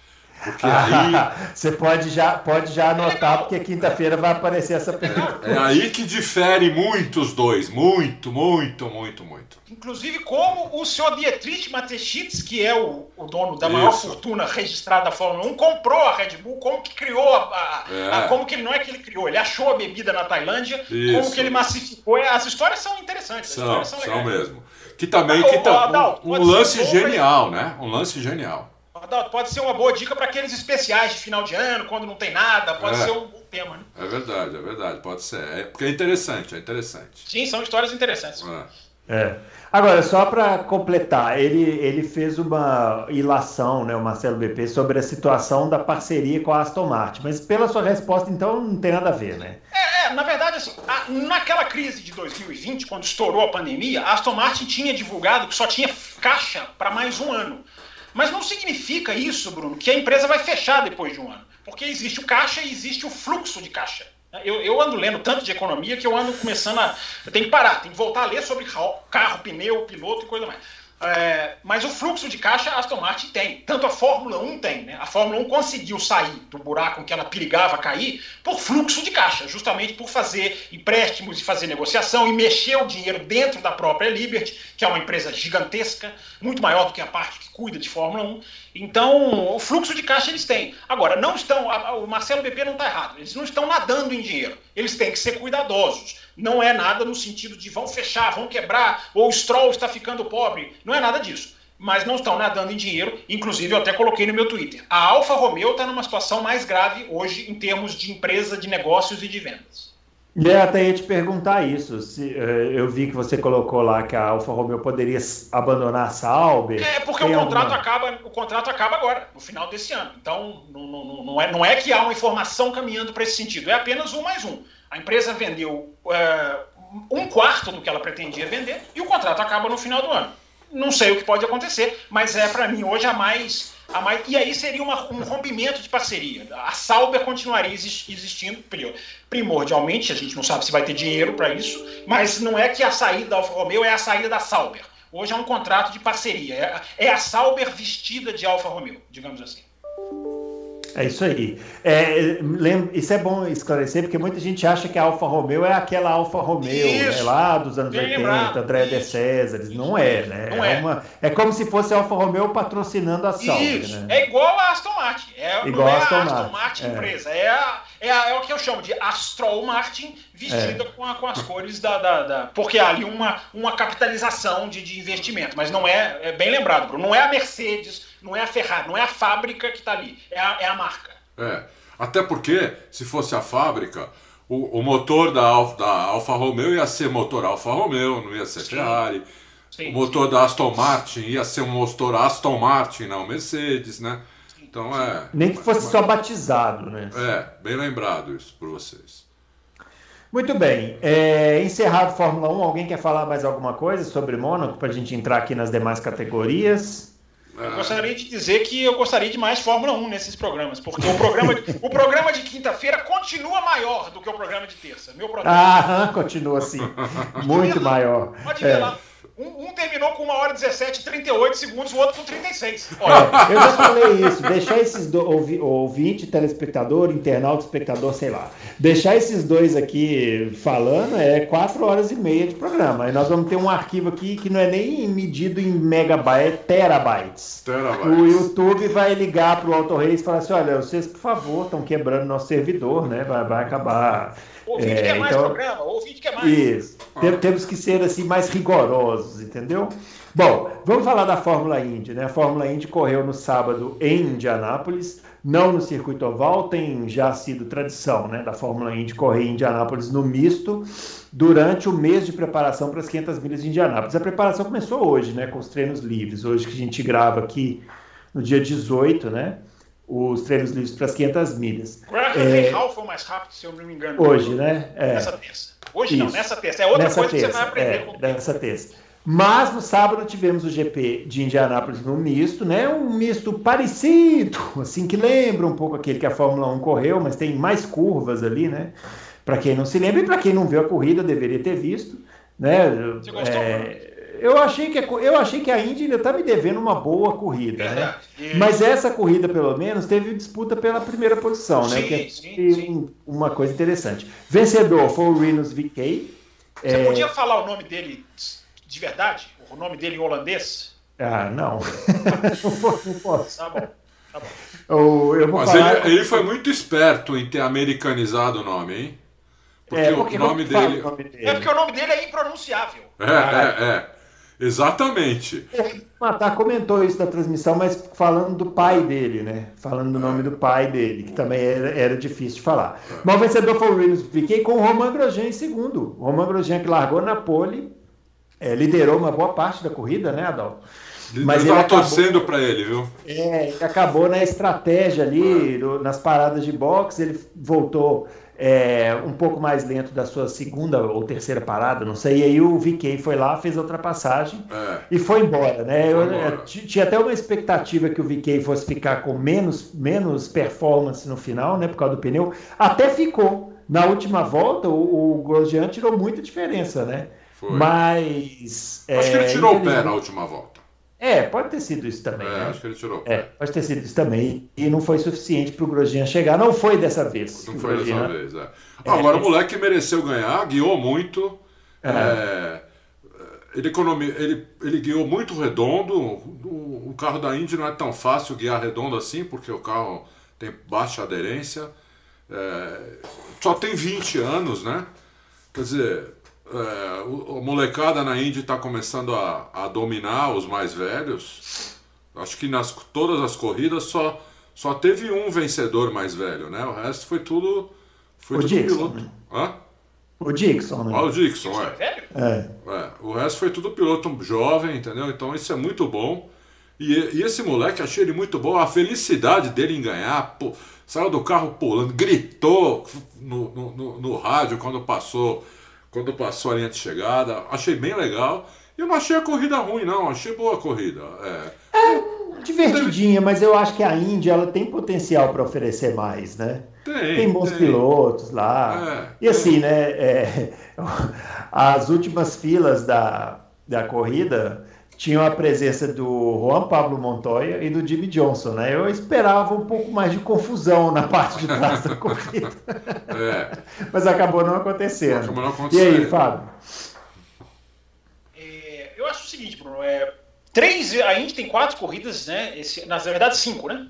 Porque aí. Você pode já, pode já anotar, porque quinta-feira vai aparecer essa pergunta. É, é aí que difere muito os dois. Muito, muito, muito, muito. Inclusive, como o senhor Dietrich Mateschitz, que é o, o dono da maior Isso. fortuna registrada da Fórmula 1, comprou a Red Bull, como que criou a, a, é. a, Como que ele não é que ele criou, ele achou a bebida na Tailândia, Isso. como que ele massificou. É, as histórias são interessantes. São, são, são mesmo. Que também. Que tá, um, um lance genial, né? Um lance genial pode ser uma boa dica para aqueles especiais de final de ano, quando não tem nada, pode é. ser um, tema. Né? É verdade, é verdade, pode ser. É, porque é interessante, é interessante. Sim, são histórias interessantes. É. é. Agora, só para completar, ele, ele fez uma ilação, né, o Marcelo BP, sobre a situação da parceria com a Aston Martin. Mas pela sua resposta, então, não tem nada a ver, né? É, é na verdade, assim, a, naquela crise de 2020, quando estourou a pandemia, a Aston Martin tinha divulgado que só tinha caixa para mais um ano. Mas não significa isso, Bruno, que a empresa vai fechar depois de um ano. Porque existe o caixa e existe o fluxo de caixa. Eu, eu, ando lendo tanto de economia que eu ando começando a. Eu tenho que parar, tenho que voltar a ler sobre carro, pneu, piloto e coisa mais. É, mas o fluxo de caixa a Aston Martin tem. Tanto a Fórmula 1 tem. Né? A Fórmula 1 conseguiu sair do buraco em que ela perigava cair por fluxo de caixa, justamente por fazer empréstimos e fazer negociação e mexer o dinheiro dentro da própria Liberty, que é uma empresa gigantesca, muito maior do que a parte que cuida de Fórmula 1. Então, o fluxo de caixa eles têm. Agora, não estão. O Marcelo BP não está errado. Eles não estão nadando em dinheiro. Eles têm que ser cuidadosos. Não é nada no sentido de vão fechar, vão quebrar, ou o Stroll está ficando pobre. Não é nada disso. Mas não estão nadando em dinheiro. Inclusive, eu até coloquei no meu Twitter. A Alfa Romeo está numa situação mais grave hoje em termos de empresa de negócios e de vendas. E até ia te perguntar isso. Se, uh, eu vi que você colocou lá que a Alfa Romeo poderia abandonar a Sauber. É, porque o contrato, alguma... acaba, o contrato acaba agora, no final desse ano. Então, não, não, não, é, não é que há uma informação caminhando para esse sentido, é apenas um mais um. A empresa vendeu uh, um quarto do que ela pretendia vender e o contrato acaba no final do ano. Não sei o que pode acontecer, mas é para mim hoje a mais mais, e aí seria uma, um rompimento de parceria. A Sauber continuaria existindo primordialmente, a gente não sabe se vai ter dinheiro para isso, mas não é que a saída da Alfa Romeo é a saída da Sauber. Hoje é um contrato de parceria. É, é a Sauber vestida de Alfa Romeo, digamos assim. É isso aí. É, isso é bom esclarecer, porque muita gente acha que a Alfa Romeo é aquela Alfa Romeo né, lá dos anos 80, lembrado. André de César. Não é, né? Não é, é. Uma, é como se fosse a Alfa Romeo patrocinando a Sauber. Né? É igual a Aston Martin. É, igual não é a Aston, Aston Martin, Martin é. empresa. É, a, é, a, é, o que eu chamo de Astrol Martin vestida é. com, a, com, as cores da, da, da, Porque há ali uma, uma capitalização de, de investimento. Mas não é, é bem lembrado, Bruno. Não é a Mercedes não é a Ferrari, não é a fábrica que está ali, é a, é a marca. É. Até porque, se fosse a fábrica, o, o motor da, Alfa, da Alfa Romeo ia ser motor Alfa Romeo, não ia ser sim. Ferrari. Sim, o motor sim. da Aston Martin ia ser um motor Aston Martin, não Mercedes, né? Então é. Nem que fosse só batizado, né? É, bem lembrado isso por vocês. Muito bem. É, encerrado Fórmula 1, alguém quer falar mais alguma coisa sobre Mônaco para a gente entrar aqui nas demais categorias? Eu gostaria de dizer que eu gostaria de mais Fórmula 1 nesses programas, porque o programa de, o programa de quinta-feira continua maior do que o programa de terça. Meu Ah, continua assim. Muito maior. Pode ver é. lá. Um, um, terminou com 1 hora e 17, 38 segundos, o outro com 36. Olha, eu já falei isso. Deixar esses do, ouvi, ouvinte, telespectador, internauta, espectador, sei lá. Deixar esses dois aqui falando é 4 horas e meia de programa. Aí nós vamos ter um arquivo aqui que não é nem medido em megabytes, é terabytes. terabytes. O YouTube vai ligar para o Auto Reis e falar assim: olha, vocês, por favor, estão quebrando nosso servidor, né? Vai, vai acabar Ouvinte é, quer mais então, programa, ouvinte quer mais. Isso. Temos que ser assim mais rigorosos, entendeu? Bom, vamos falar da Fórmula Indy, né? A Fórmula Indy correu no sábado em Indianápolis, não no circuito oval, tem já sido tradição, né, da Fórmula Indy correr em Indianápolis no misto durante o mês de preparação para as 500 milhas de Indianápolis. A preparação começou hoje, né, com os treinos livres, hoje que a gente grava aqui no dia 18, né? Os treinos livres para as 500 milhas. O é, Hall foi mais rápido, se eu não me engano. Hoje, né? É. Nessa terça. Hoje Isso. não, nessa terça. É outra nessa coisa terça, que você vai aprender. É, com nessa terça. Mas no sábado tivemos o GP de Indianápolis no misto, né? Um misto parecido, assim, que lembra um pouco aquele que a Fórmula 1 correu, mas tem mais curvas ali, né? Para quem não se lembra e para quem não viu a corrida, deveria ter visto. Né? Você gostou? É, eu achei que a, eu achei que a Indy ainda está me devendo uma boa corrida, né? Mas essa corrida, pelo menos, teve disputa pela primeira posição, né? sim, né? Que é sim, sim. uma coisa interessante. Vencedor foi o Rinus VK. Você é... podia falar o nome dele de verdade? O nome dele em holandês? Ah, não. não posso. Tá bom. Tá bom. Eu, eu Mas falar... ele, ele foi muito esperto em ter americanizado o nome, hein? Porque, é, porque o nome dele... nome dele... É porque o nome dele é impronunciável. É, é, é. Exatamente. Matar comentou isso na transmissão, mas falando do pai dele, né? Falando do nome do pai dele, que também era, era difícil de falar. Mas o vencedor foi o Williams Fiquei com o Roman Grosjean em segundo. O Roman Grosjean que largou na pole, é, liderou uma boa parte da corrida, né, Adal? Mas ele estava torcendo para ele, viu? É, ele acabou na estratégia ali, no, nas paradas de boxe, ele voltou é, um pouco mais lento da sua segunda ou terceira parada, não sei. E aí o VK foi lá, fez a ultrapassagem é. e foi embora, né? Foi embora. Eu, eu, tinha até uma expectativa que o VK fosse ficar com menos, menos performance no final, né? Por causa do pneu. Até ficou. Na última volta, o, o Grosjean tirou muita diferença, né? Foi. Mas. Acho é, que ele tirou o pé na última volta. É, pode ter sido isso também. É, né? acho que ele tirou. É, pode ter sido isso também. E não foi suficiente para o Grosjean chegar. Não foi dessa vez. Não foi Grosjean... dessa vez, é. Agora, o moleque mereceu ganhar, guiou muito. É, ele, economi... ele, ele guiou muito redondo. O, o carro da Indy não é tão fácil guiar redondo assim, porque o carro tem baixa aderência. É, só tem 20 anos, né? Quer dizer, é, a molecada na Indy está começando a, a, dominar os mais velhos. Acho que nas todas as corridas só, só teve um vencedor mais velho, né? O resto foi tudo. Foi o tudo Dixon, piloto. Né? Hã? O Dixon, né? Ah, o Dixon, é. É. é. O resto foi tudo piloto jovem, entendeu? Então isso é muito bom. E, e esse moleque, achei ele muito bom. A felicidade dele em ganhar, pô, saiu do carro pulando, gritou no, no, no, no rádio quando passou quando passou a linha de chegada. Achei bem legal. E eu não achei a corrida ruim, não. Achei boa a corrida. É, é divertidinha, mas eu acho que a Índia ela tem potencial para oferecer mais, né? Tem, tem bons tem. pilotos lá. É, e assim, né? É, as últimas filas da, da corrida tinham a presença do Juan Pablo Montoya e do Jimmy Johnson, né? Eu esperava um pouco mais de confusão na parte de trás da corrida. É. Mas acabou não acontecendo. Acabou não acontecendo. E aí, Fábio? É, eu acho o seguinte, Bruno. É, três, a Indy tem quatro corridas, né? Esse, na verdade, cinco, né?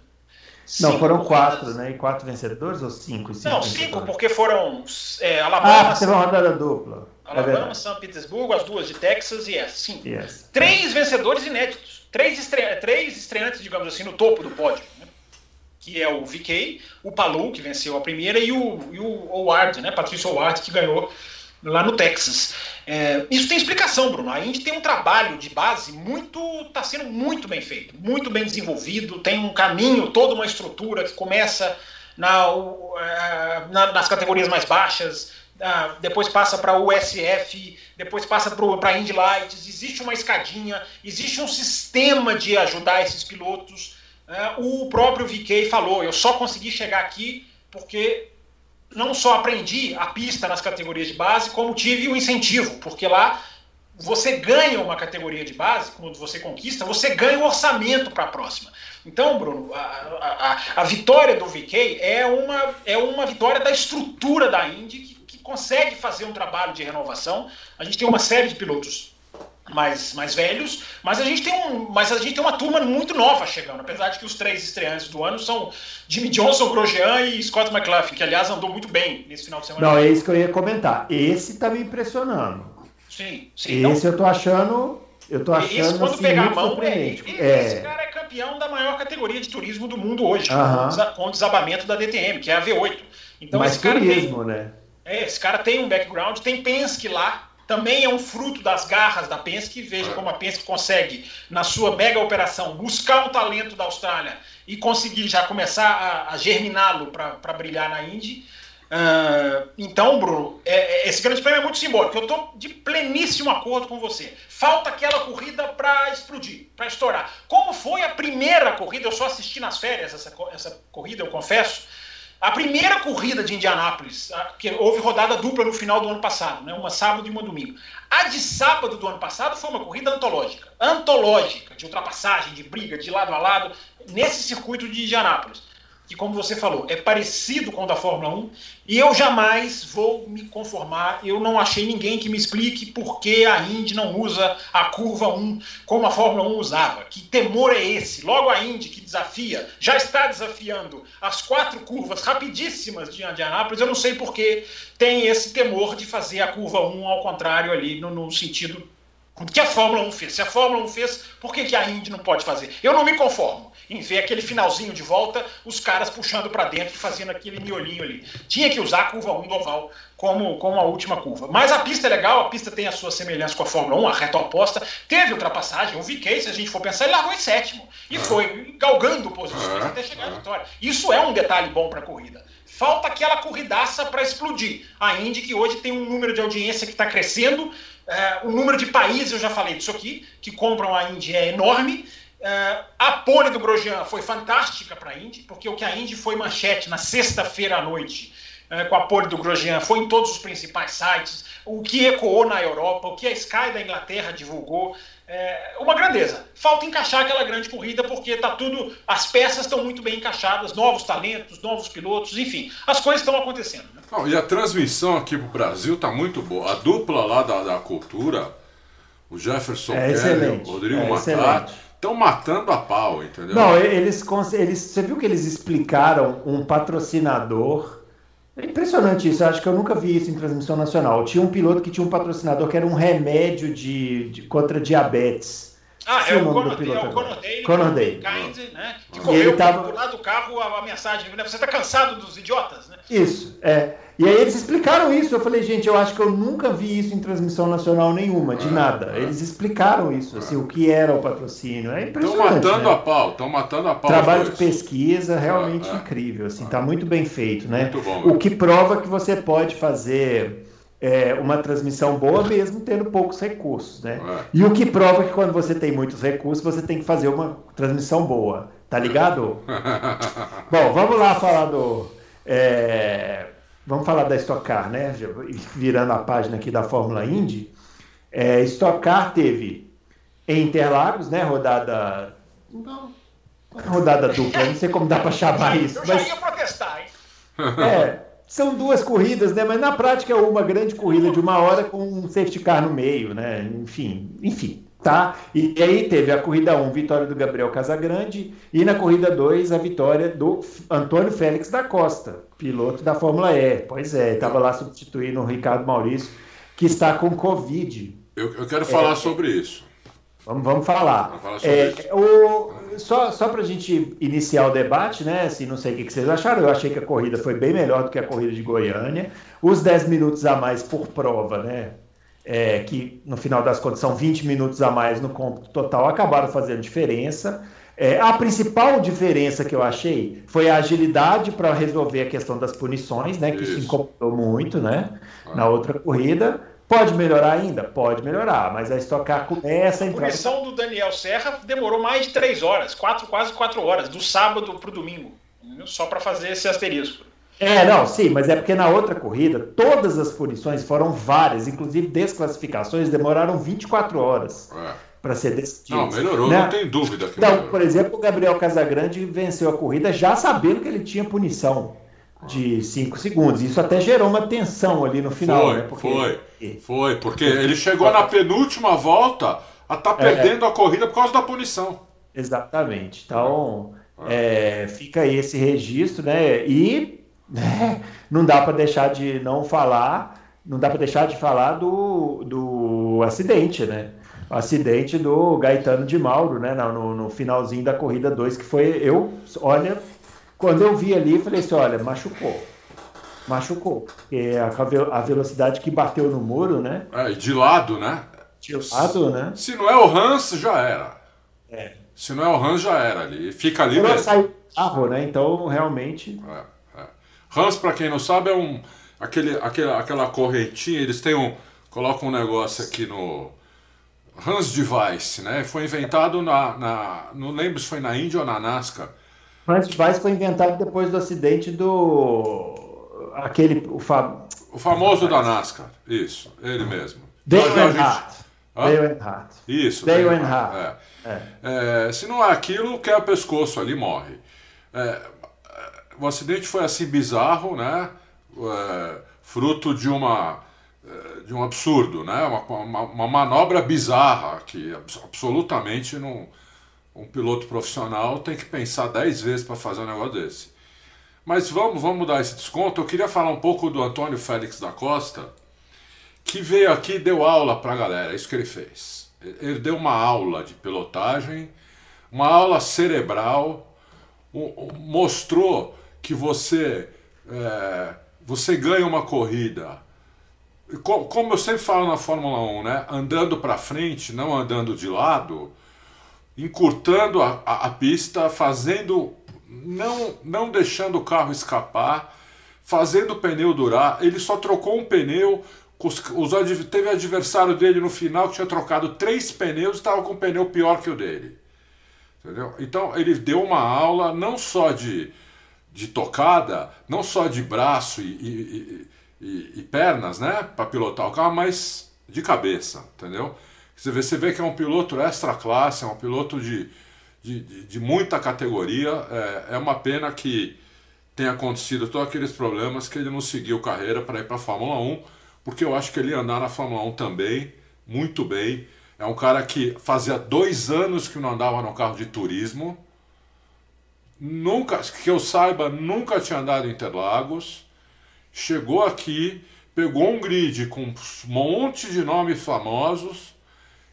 Cinco não, foram quatro, né? E quatro vencedores ou cinco? cinco não, cinco, porque foram é, Alabama. Ah, teve uma rodada dupla. Alabama, é São Petersburgo, as duas de Texas e essa. Sim. Yes. Três vencedores inéditos. Três, estre... Três estreantes, digamos assim, no topo do pódio. Né? Que é o VK, o Palu, que venceu a primeira, e o, e o Howard, né? Patrício Howard, que ganhou lá no Texas. É, isso tem explicação, Bruno. A Indy tem um trabalho de base muito. está sendo muito bem feito, muito bem desenvolvido, tem um caminho, toda uma estrutura que começa na, é, na, nas categorias mais baixas, ah, depois passa para o USF, depois passa para a Indy Lights, existe uma escadinha, existe um sistema de ajudar esses pilotos. Né? O próprio VK falou, eu só consegui chegar aqui porque não só aprendi a pista nas categorias de base, como tive o incentivo, porque lá você ganha uma categoria de base, quando você conquista, você ganha um orçamento para a próxima. Então, Bruno, a, a, a, vitória do VK é uma, é uma vitória da estrutura da Indy que consegue fazer um trabalho de renovação. A gente tem uma série de pilotos mais, mais velhos, mas a gente tem um, mas a gente tem uma turma muito nova chegando, apesar de que os três estreantes do ano são Jimmy Johnson, Grosjean e Scott McLaughlin, que aliás andou muito bem nesse final de semana. Não, é isso que eu ia comentar. Esse tá me impressionando. Sim, sim. Esse eu tô achando, eu tô achando esse, quando assim, pegar a mão, é, é, esse cara é campeão da maior categoria de turismo do mundo hoje, uh -huh. com o desabamento da DTM, que é a V8. Então Mas esse cara turismo, tem, né? É, esse cara tem um background, tem Penske lá, também é um fruto das garras da Penske. Veja como a Penske consegue, na sua mega operação, buscar um talento da Austrália e conseguir já começar a, a germiná-lo para brilhar na Indy. Uh, então, Bruno, é, é, esse grande prêmio é muito simbólico. Eu estou de pleníssimo acordo com você. Falta aquela corrida para explodir, para estourar. Como foi a primeira corrida? Eu só assisti nas férias essa, essa corrida, eu confesso. A primeira corrida de Indianápolis, que houve rodada dupla no final do ano passado, né, uma sábado e uma domingo. A de sábado do ano passado foi uma corrida antológica, antológica, de ultrapassagem, de briga, de lado a lado, nesse circuito de Indianápolis que, como você falou, é parecido com o da Fórmula 1, e eu jamais vou me conformar. Eu não achei ninguém que me explique por que a Indy não usa a curva 1 como a Fórmula 1 usava. Que temor é esse? Logo a Indy, que desafia, já está desafiando as quatro curvas rapidíssimas de Indianápolis, eu não sei por que tem esse temor de fazer a curva 1 ao contrário ali, no, no sentido que a Fórmula 1 fez? Se a Fórmula 1 fez, por que, que a Indy não pode fazer? Eu não me conformo em ver aquele finalzinho de volta, os caras puxando para dentro e fazendo aquele miolinho ali. Tinha que usar a curva 1 do oval como, como a última curva. Mas a pista é legal, a pista tem a sua semelhança com a Fórmula 1, a reta oposta. Teve ultrapassagem, o VK, se a gente for pensar, ele largou em sétimo. E foi galgando posições até chegar à vitória. Isso é um detalhe bom para a corrida. Falta aquela corridaça para explodir. A Indy, que hoje tem um número de audiência que está crescendo, é, o número de países, eu já falei disso aqui, que compram a Indy é enorme. É, a pole do Grosjean foi fantástica para a Indy, porque o que a Indy foi manchete na sexta-feira à noite é, com a pole do Grosjean foi em todos os principais sites, o que ecoou na Europa, o que a Sky da Inglaterra divulgou. É uma grandeza. Falta encaixar aquela grande corrida, porque tá tudo. As peças estão muito bem encaixadas, novos talentos, novos pilotos, enfim, as coisas estão acontecendo. Né? Não, e a transmissão aqui pro Brasil tá muito boa. A dupla lá da, da cultura, o Jefferson é Kelly, o Rodrigo é Matar, estão matando a pau, entendeu? Não, eles, eles. Você viu que eles explicaram um patrocinador é impressionante isso, eu acho que eu nunca vi isso em transmissão nacional. Tinha um piloto que tinha um patrocinador que era um remédio de, de contra diabetes. Ah, é o, o Conor Day, Conor Day, né? Que correu tava... do lado do carro a, a mensagem, né? Você está cansado dos idiotas, né? Isso, é. E aí eles explicaram isso. Eu falei, gente, eu acho que eu nunca vi isso em transmissão nacional nenhuma, de nada. Eles explicaram isso, assim, o que era o patrocínio. É impressionante. Estão matando né? a pau, estão matando a pau. Trabalho de pesquisa realmente é, é. incrível, assim, tá muito bem feito, né? Muito bom, o que prova que você pode fazer é, uma transmissão boa mesmo tendo poucos recursos, né? É. E o que prova que quando você tem muitos recursos, você tem que fazer uma transmissão boa, tá ligado? Bom, vamos lá falar do. É, Vamos falar da Stock Car, né? Virando a página aqui da Fórmula Indy. É, Stock Car teve em Interlagos, né? Rodada. Não, rodada dupla, não sei como dá para chamar isso. Eu já ia protestar, hein? É, são duas corridas, né? Mas na prática é uma grande corrida de uma hora com um safety car no meio, né? Enfim, enfim. Tá? E, e aí teve a corrida 1, vitória do Gabriel Casagrande, e na corrida 2, a vitória do Antônio Félix da Costa, piloto da Fórmula E. Pois é, estava lá substituindo o Ricardo Maurício, que está com Covid. Eu, eu quero falar é, sobre isso. Vamos, vamos falar. Vamos falar sobre é, isso. O, só só para a gente iniciar o debate, né? Assim, não sei o que vocês acharam. Eu achei que a corrida foi bem melhor do que a corrida de Goiânia. Os 10 minutos a mais por prova, né? É, que no final das contas são 20 minutos a mais no cômputo total, acabaram fazendo diferença. É, a principal diferença que eu achei foi a agilidade para resolver a questão das punições, né? Que isso, incomodou muito, né? Ah. Na outra corrida. Pode melhorar ainda? Pode melhorar, mas a Stock Car começa a entrar. A punição do Daniel Serra demorou mais de três horas, quatro, quase quatro horas, do sábado para o domingo, só para fazer esse asterisco. É, não, sim, mas é porque na outra corrida todas as punições foram várias, inclusive desclassificações demoraram 24 horas é. para ser decididas. Não, melhorou, né? não tem dúvida. Que não, por exemplo, o Gabriel Casagrande venceu a corrida já sabendo que ele tinha punição de 5 segundos. Isso até gerou uma tensão ali no final, foi, né? Porque... Foi, foi, porque ele chegou na penúltima volta a estar tá perdendo é. a corrida por causa da punição. Exatamente. Então, é. É, fica aí esse registro, né? E né? Não dá para deixar de não falar, não dá para deixar de falar do, do acidente, né? O acidente do Gaetano de Mauro, né? No, no finalzinho da corrida 2, que foi eu, olha, quando eu vi ali, falei assim, olha, machucou. Machucou. Porque a, a velocidade que bateu no muro, né? É, de lado, né? De lado, né? Se não é o Hans, já era. É. Se não é o Hans, já era ali. Fica ali mesmo. Saiu carro, né? Então, realmente. É. Hans, para quem não sabe, é um aquele, aquele, aquela corretinha, eles têm um colocam um negócio aqui no Hans Device, né? Foi inventado na, na não lembro se foi na Índia ou na NASCAR. Hans Device foi inventado depois do acidente do aquele o, fa... o famoso da NASCAR, isso, ele mesmo. Dale Earnhardt. Dale Earnhardt. Isso. Dale Earnhardt. É. É. É, se não é aquilo, quer o pescoço ali, morre. É, o acidente foi assim bizarro, né? É, fruto de uma é, de um absurdo, né? Uma, uma, uma, manobra bizarra que absolutamente não, um piloto profissional tem que pensar dez vezes para fazer um negócio desse. Mas vamos, vamos dar esse desconto. Eu queria falar um pouco do Antônio Félix da Costa, que veio aqui e deu aula para a galera, é isso que ele fez. Ele deu uma aula de pilotagem, uma aula cerebral, mostrou que você, é, você ganha uma corrida. Como eu sempre falo na Fórmula 1, né? andando para frente, não andando de lado, encurtando a, a, a pista, fazendo, não, não deixando o carro escapar, fazendo o pneu durar. Ele só trocou um pneu os, os, teve adversário dele no final que tinha trocado três pneus e estava com um pneu pior que o dele. Entendeu? Então ele deu uma aula não só de, de tocada, não só de braço e, e, e, e pernas, né, para pilotar o carro, mas de cabeça, entendeu? Você vê, você vê que é um piloto extra classe, é um piloto de, de, de, de muita categoria. É, é uma pena que tenha acontecido todos aqueles problemas que ele não seguiu carreira para ir para a Fórmula 1 porque eu acho que ele ia andar na Fórmula 1 também, muito bem. É um cara que fazia dois anos que não andava no carro de turismo. Nunca, que eu saiba, nunca tinha andado em Interlagos. Chegou aqui, pegou um grid com um monte de nomes famosos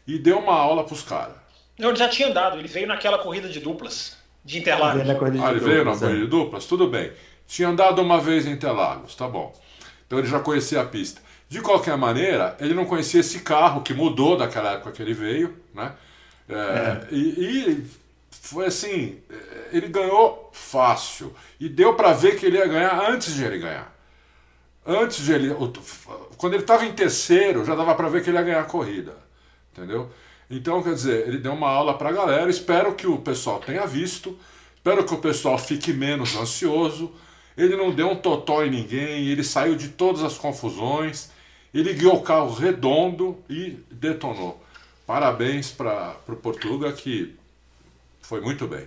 e deu uma aula para os caras. Ele já tinha andado, ele veio naquela corrida de duplas de Interlagos. Ele veio, ah, ele veio na corrida de duplas? Tudo bem. Tinha andado uma vez em Interlagos, tá bom. Então ele já conhecia a pista. De qualquer maneira, ele não conhecia esse carro que mudou daquela época que ele veio, né? É, é. E, e, foi assim, ele ganhou fácil e deu para ver que ele ia ganhar antes de ele ganhar. Antes de ele, quando ele estava em terceiro, já dava para ver que ele ia ganhar a corrida, entendeu? Então, quer dizer, ele deu uma aula para a galera. Espero que o pessoal tenha visto, espero que o pessoal fique menos ansioso. Ele não deu um totó em ninguém, ele saiu de todas as confusões. Ele guiou o carro redondo e detonou. Parabéns para o Portuga, que foi muito bem.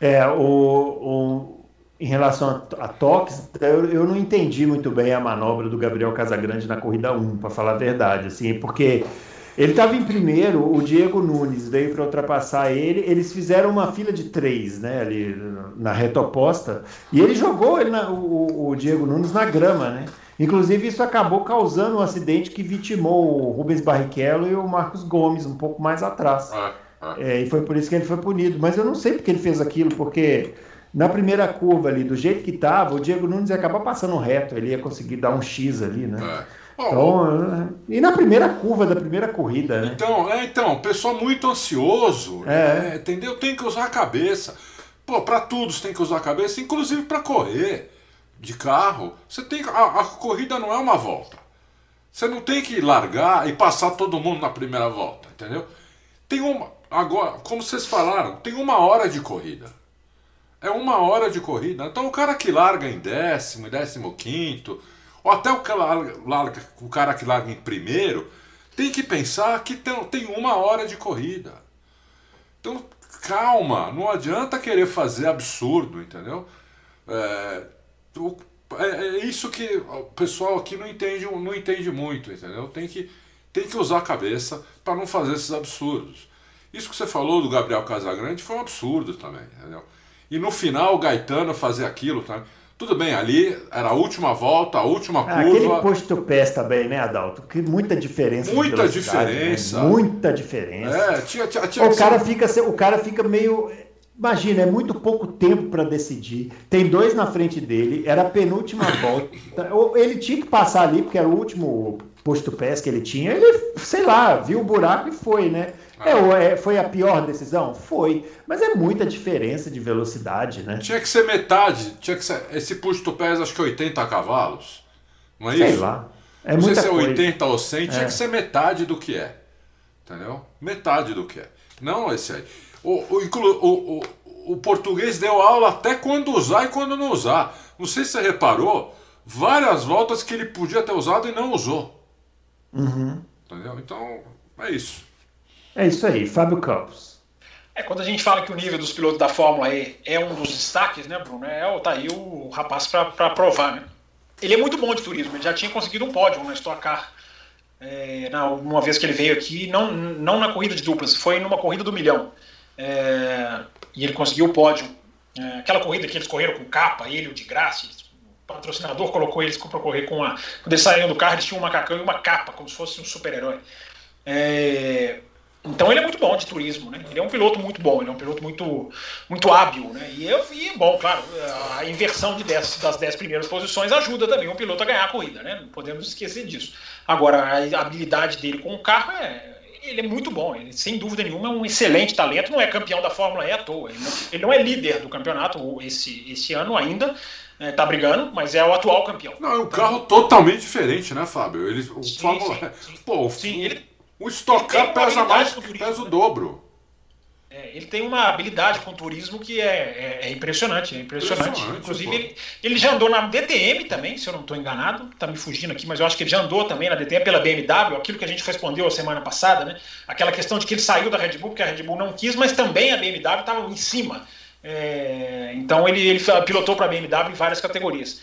É, o, o, em relação a, a toques, eu, eu, não entendi muito bem a manobra do Gabriel Casagrande na corrida 1, para falar a verdade, assim, porque ele estava em primeiro, o Diego Nunes veio para ultrapassar ele, eles fizeram uma fila de três, né, ali na reta oposta, e ele jogou ele na, o, o Diego Nunes na grama, né? Inclusive, isso acabou causando um acidente que vitimou o Rubens Barrichello e o Marcos Gomes um pouco mais atrás. Ah. É, e foi por isso que ele foi punido. Mas eu não sei porque ele fez aquilo, porque na primeira curva ali, do jeito que estava, o Diego Nunes ia acabar passando reto, ele ia conseguir dar um X ali, né? É. Então, e na primeira curva da primeira corrida, né? Então, é, então, pessoal muito ansioso, é. é entendeu? Tem que usar a cabeça. Pô, para tudo você tem que usar a cabeça, inclusive para correr de carro, você tem a, a corrida não é uma volta. Você não tem que largar e passar todo mundo na primeira volta, entendeu? Tem uma agora, como vocês falaram, tem uma hora de corrida. É uma hora de corrida. Então o cara que larga em décimo, décimo quinto, ou até o, que larga, o cara que larga em primeiro, tem que pensar que tem, uma hora de corrida. Então calma, não adianta querer fazer absurdo, entendeu? É, é, é isso que o pessoal aqui não entende, não entende muito, entendeu? Tem que, tem que usar a cabeça para não fazer esses absurdos. Isso que você falou do Gabriel Casagrande foi um absurdo também, entendeu? E no final o Gaetano fazer aquilo também. Tudo bem, ali era a última volta, a última ah, curva. Aquele posto pés também, né, Adalto? Que muita diferença. Muita né? diferença. Né? Muita diferença. É, tinha, tinha, tinha o, cara fica, o cara fica meio Imagina, é muito pouco tempo para decidir. Tem dois na frente dele, era a penúltima volta. Ele tinha que passar ali, porque era o último posto pés que ele tinha. Ele, sei lá, viu o buraco e foi, né? É, é, foi a pior decisão? Foi. Mas é muita diferença de velocidade, né? Tinha que ser metade. Tinha que ser, esse posto pés, acho que 80 cavalos. Não é sei isso? Sei lá. É não sei se é 80 ou 100, tinha é. que ser metade do que é. Entendeu? Metade do que é. Não esse aí. O, o, o, o, o português deu aula até quando usar e quando não usar. Não sei se você reparou, várias voltas que ele podia ter usado e não usou. Uhum. Entendeu? Então, é isso. É isso aí, Fábio Campos. É, quando a gente fala que o nível dos pilotos da Fórmula E é um dos destaques, né, Bruno? É, tá aí o rapaz para provar, né? Ele é muito bom de turismo, ele já tinha conseguido um pódio na Stock Car. É, uma vez que ele veio aqui, não, não na corrida de duplas, foi numa corrida do milhão. É, e ele conseguiu o pódio. É, aquela corrida que eles correram com capa, ele, o de graça, patrocinador colocou eles para correr com a. Quando eles saíram do carro, eles tinham um macacão e uma capa, como se fosse um super-herói. É, então ele é muito bom de turismo, né? Ele é um piloto muito bom, ele é um piloto muito, muito hábil, né? E eu vi, bom, claro, a inversão de dez, das 10 primeiras posições ajuda também um piloto a ganhar a corrida, né? Não podemos esquecer disso. Agora, a habilidade dele com o carro é. Ele é muito bom, ele sem dúvida nenhuma é um excelente talento, não é campeão da Fórmula E à toa. Ele não, ele não é líder do campeonato esse, esse ano ainda, é, tá brigando, mas é o atual campeão. Não, é um carro totalmente diferente, né, Fábio? Ele, o sim, Fórmula... sim, sim. Pô, sim, ele o Stock Car pesa mais que pesa o dobro. É, ele tem uma habilidade com turismo que é, é, é impressionante, é impressionante. impressionante Inclusive, ele, ele, já andou na DTM também, se eu não estou enganado, está me fugindo aqui, mas eu acho que ele já andou também na DTM pela BMW, aquilo que a gente respondeu a semana passada, né? Aquela questão de que ele saiu da Red Bull porque a Red Bull não quis, mas também a BMW estava em cima. É, então ele, ele pilotou para a BMW em várias categorias.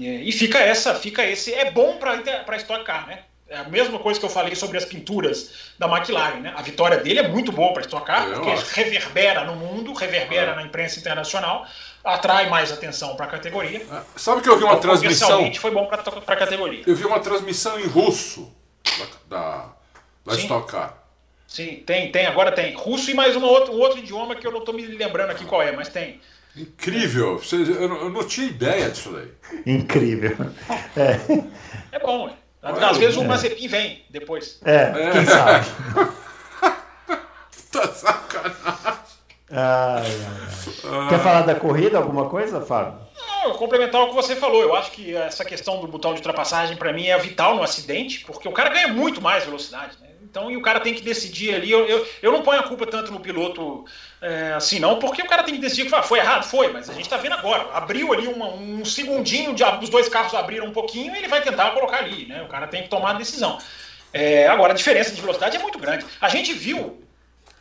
É, e fica essa, fica esse. É bom para Stock Car, né? É a mesma coisa que eu falei sobre as pinturas da McLaren, né? A vitória dele é muito boa para estocar, porque acho. reverbera no mundo, reverbera é. na imprensa internacional, atrai mais atenção para a categoria. É. Sabe que eu vi uma então, transmissão? foi bom para a categoria. Eu vi uma transmissão em russo da, da Sim. Stock Car. Sim, tem, tem, agora tem. Russo e mais uma outra, um outro idioma que eu não estou me lembrando aqui qual é, mas tem. Incrível! Eu não tinha ideia disso daí. Incrível. É, é bom, é. Às vezes o Mazepin vem depois. É, quem sabe. tá sacanagem. Ai, ai, Quer falar da corrida, alguma coisa, Fábio? Não, complementar o que você falou. Eu acho que essa questão do botão de ultrapassagem, para mim, é vital no acidente, porque o cara ganha muito mais velocidade. Né? Então, e o cara tem que decidir ali. Eu, eu, eu não ponho a culpa tanto no piloto é, assim, não, porque o cara tem que decidir que foi errado, foi, mas a gente está vendo agora. Abriu ali uma, um segundinho, de, os dois carros abriram um pouquinho e ele vai tentar colocar ali, né? O cara tem que tomar a decisão. É, agora, a diferença de velocidade é muito grande. A gente viu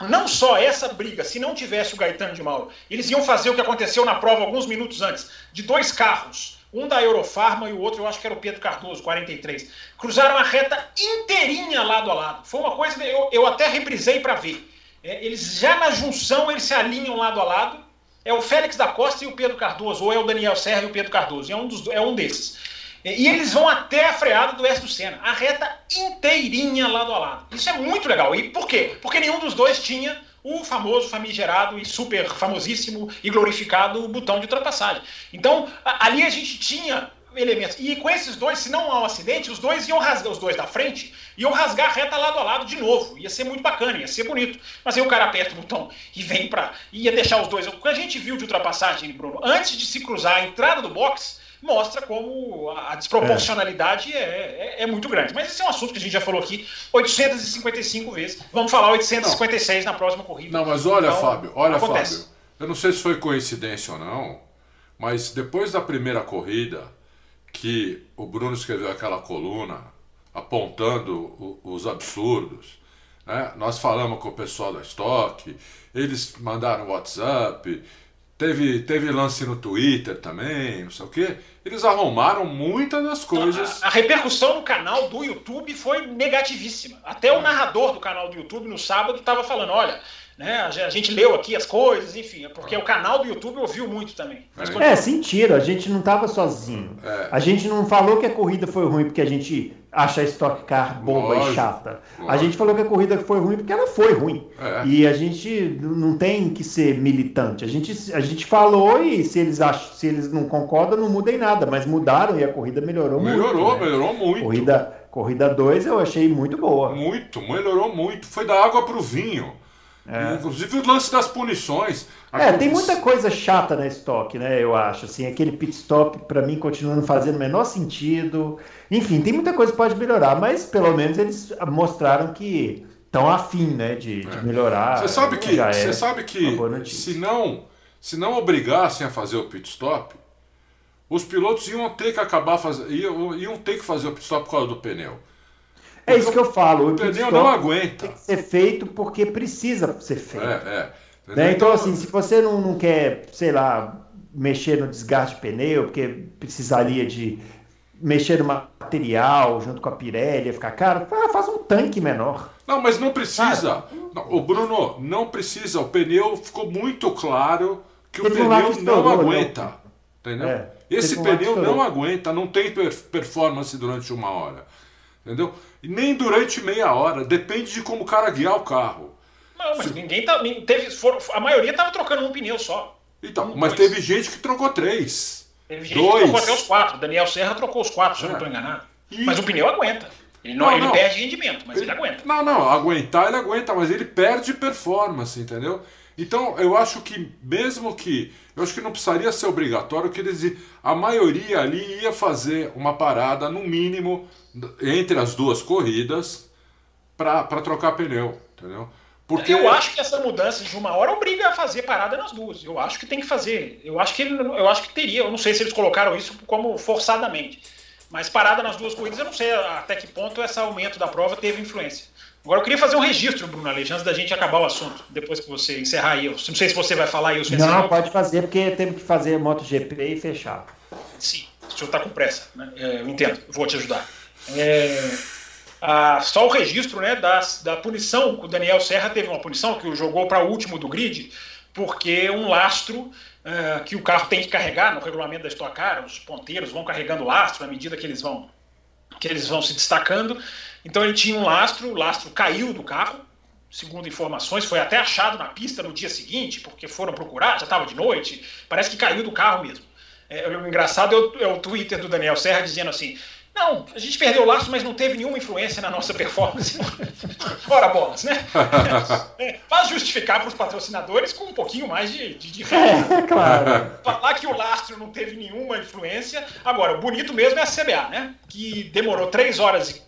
não só essa briga, se não tivesse o Gaetano de Mauro, eles iam fazer o que aconteceu na prova alguns minutos antes, de dois carros um da Eurofarma e o outro eu acho que era o Pedro Cardoso, 43. Cruzaram a reta inteirinha lado a lado. Foi uma coisa, eu, eu até reprisei para ver. É, eles já na junção, eles se alinham lado a lado. É o Félix da Costa e o Pedro Cardoso, ou é o Daniel Serra e o Pedro Cardoso. É um, dos, é um desses. É, e eles vão até a freada do West do Senna. A reta inteirinha lado a lado. Isso é muito legal. E por quê? Porque nenhum dos dois tinha o famoso, famigerado e super famosíssimo e glorificado botão de ultrapassagem. Então, ali a gente tinha elementos. E com esses dois, se não há um acidente, os dois iam rasgar, os dois da frente, iam rasgar reta lado a lado de novo. Ia ser muito bacana, ia ser bonito. Mas aí o cara aperta o botão e vem para ia deixar os dois. O que a gente viu de ultrapassagem, Bruno, antes de se cruzar a entrada do box, mostra como a desproporcionalidade é. É, é, muito grande. Mas esse é um assunto que a gente já falou aqui 855 vezes. Vamos falar 856 não. na próxima corrida. Não, mas olha, então, Fábio, olha, acontece. Fábio. Eu não sei se foi coincidência ou não, mas depois da primeira corrida, que o Bruno escreveu aquela coluna apontando os absurdos, né? nós falamos com o pessoal da Stock, eles mandaram WhatsApp, Teve, teve lance no Twitter também, não sei o quê. Eles arrumaram muitas das coisas. A, a repercussão no canal do YouTube foi negativíssima. Até o narrador do canal do YouTube no sábado estava falando: olha, né? A gente leu aqui as coisas, enfim, é porque o canal do YouTube ouviu muito também. é, sentiram, a gente não estava sozinho. É. A gente não falou que a corrida foi ruim porque a gente acha a Stock Car boba lógico, e chata. Lógico. A gente falou que a corrida foi ruim porque ela foi ruim. É. E a gente não tem que ser militante. A gente, a gente falou e se eles acham, se eles não concordam, não mudem nada, mas mudaram e a corrida melhorou, melhorou muito. Melhorou, né? melhorou muito. Corrida Corrida 2 eu achei muito boa. Muito, melhorou muito. Foi da água para o vinho. É. Inclusive o lance das punições. É, tem muita coisa chata na estoque, né? Eu acho. Assim, aquele pit stop, para mim, continua não fazendo o menor sentido. Enfim, tem muita coisa que pode melhorar, mas pelo menos eles mostraram que estão afim, né, de, é. de melhorar. Você sabe que, você é sabe que se não, se não obrigassem a fazer o pit stop, os pilotos iam ter que acabar fazendo, iam, iam ter que fazer o pit stop por causa do pneu. É isso que eu falo. O pneu não aguenta. Tem que ser feito porque precisa ser feito. É, é. Né? Então, então, assim, se você não, não quer, sei lá, mexer no desgaste de pneu, porque precisaria de mexer no material junto com a Pirelli, ia ficar caro, faz um tanque menor. Não, mas não precisa. Não, o Bruno, não precisa. O pneu ficou muito claro que Teve o pneu não, não aguenta. Entendeu? É, Esse pneu não aguenta, não tem performance durante uma hora. Entendeu? E nem durante meia hora. Depende de como o cara guiar o carro. Não, mas Se... ninguém tá. Teve, a maioria tava trocando um pneu só. Então, um, mas dois. teve gente que trocou três. Teve gente dois. que trocou até os quatro. Daniel Serra trocou os quatro, se eu não estou é. enganado. E... Mas o pneu aguenta. Ele não, não ele não. perde rendimento, mas ele, ele, aguenta. Não, não, aguentar ele aguenta, mas ele perde performance, entendeu? Então, eu acho que mesmo que eu acho que não precisaria ser obrigatório que eles a maioria ali ia fazer uma parada no mínimo entre as duas corridas para trocar pneu, entendeu? Porque eu acho que essa mudança de uma hora obriga a fazer parada nas duas. Eu acho que tem que fazer. Eu acho que ele, eu acho que teria. Eu não sei se eles colocaram isso como forçadamente. Mas parada nas duas corridas, eu não sei até que ponto esse aumento da prova teve influência. Agora eu queria fazer um registro, Bruno Aleixo, antes da gente acabar o assunto, depois que você encerrar aí. Eu não sei se você vai falar aí. Não, pode fazer, porque temos que fazer MotoGP e fechar. Sim, o senhor está com pressa, né? É, eu entendo, vou te ajudar. É, a, só o registro né, da, da punição, o Daniel Serra teve uma punição que o jogou para o último do grid, porque um lastro uh, que o carro tem que carregar no regulamento da Stock Car, os ponteiros vão carregando lastro à medida que eles vão que eles vão se destacando. Então ele tinha um lastro, o lastro caiu do carro, segundo informações, foi até achado na pista no dia seguinte, porque foram procurar, já estava de noite, parece que caiu do carro mesmo. É, o engraçado é o, é o Twitter do Daniel Serra dizendo assim: não, a gente perdeu o laço, mas não teve nenhuma influência na nossa performance. Ora bolas, né? É, faz justificar para os patrocinadores com um pouquinho mais de, de, de é, claro. Falar que o lastro não teve nenhuma influência. Agora, o bonito mesmo é a CBA, né? Que demorou três horas e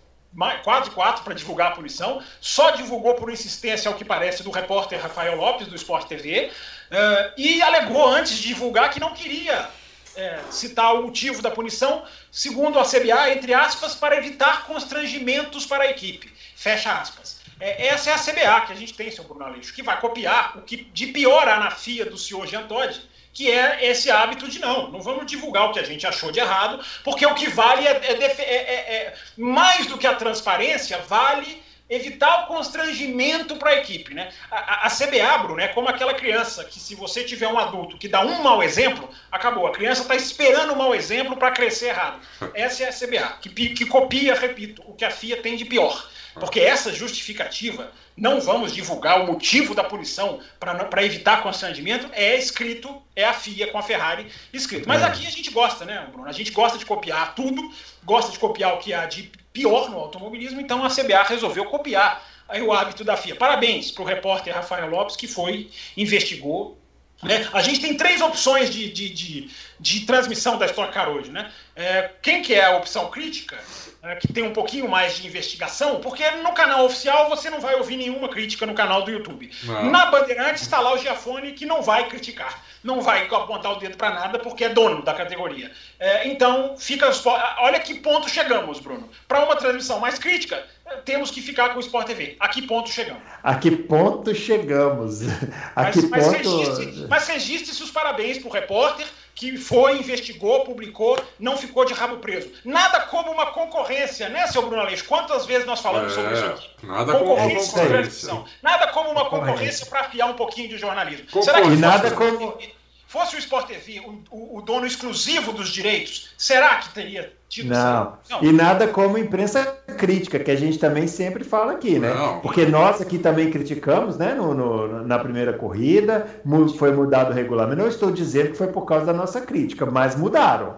quase quatro para divulgar a punição, só divulgou por insistência, ao que parece, do repórter Rafael Lopes, do Sport TV, uh, eh, e alegou antes de divulgar que não queria é, citar o motivo da punição, segundo a CBA, entre aspas, para evitar constrangimentos para a equipe. Fecha aspas. É, essa é a CBA que a gente tem, seu Bruno Aleixo, que vai copiar o que de pior há na FIA do senhor Jean Todt, que é esse hábito de não, não vamos divulgar o que a gente achou de errado, porque o que vale é, é, é, é, é mais do que a transparência, vale evitar o constrangimento para a equipe. Né? A, a, CBA, Bruno, é como aquela criança que, se você tiver um adulto que dá um mau exemplo, acabou. A criança está esperando um mau exemplo para crescer errado. Essa é a CBA, que, que copia, repito, o que a FIA tem de pior. Porque essa justificativa, não vamos divulgar o motivo da punição para evitar constrangimento, é escrito, é a FIA com a Ferrari escrito. Mas é. aqui a gente gosta, né, Bruno? A gente gosta de copiar tudo, gosta de copiar o que há de pior no automobilismo, então a CBA resolveu copiar aí o hábito da FIA. Parabéns para o repórter Rafael Lopes, que foi, investigou. Né? A gente tem três opções de, de, de, de transmissão da Stock Car hoje. Né? É, quem que é a opção crítica? É, que tem um pouquinho mais de investigação, porque no canal oficial você não vai ouvir nenhuma crítica no canal do YouTube. Não. Na Bandeirantes está lá o Giafone que não vai criticar, não vai apontar o dedo para nada porque é dono da categoria. É, então, fica. Olha que ponto chegamos, Bruno. Para uma transmissão mais crítica, temos que ficar com o Sport TV. A que ponto chegamos? A que ponto chegamos? A mas, que mas ponto... Registre, mas registre-se os parabéns para o repórter que foi, investigou, publicou, não ficou de rabo preso. Nada como uma concorrência, né, seu Bruno Aleixo? Quantas vezes nós falamos é, sobre isso aqui? Nada concorrência como uma concorrência. Nada como uma concorrência para afiar um pouquinho de jornalismo. Será que nada como fosse o Sport TV o, o, o, dono exclusivo dos direitos, será que teria tido não. não. E nada como imprensa crítica, que a gente também sempre fala aqui, né? Não. Porque nós aqui também criticamos, né? No, no, na primeira corrida, foi mudado o regulamento. Não estou dizendo que foi por causa da nossa crítica, mas mudaram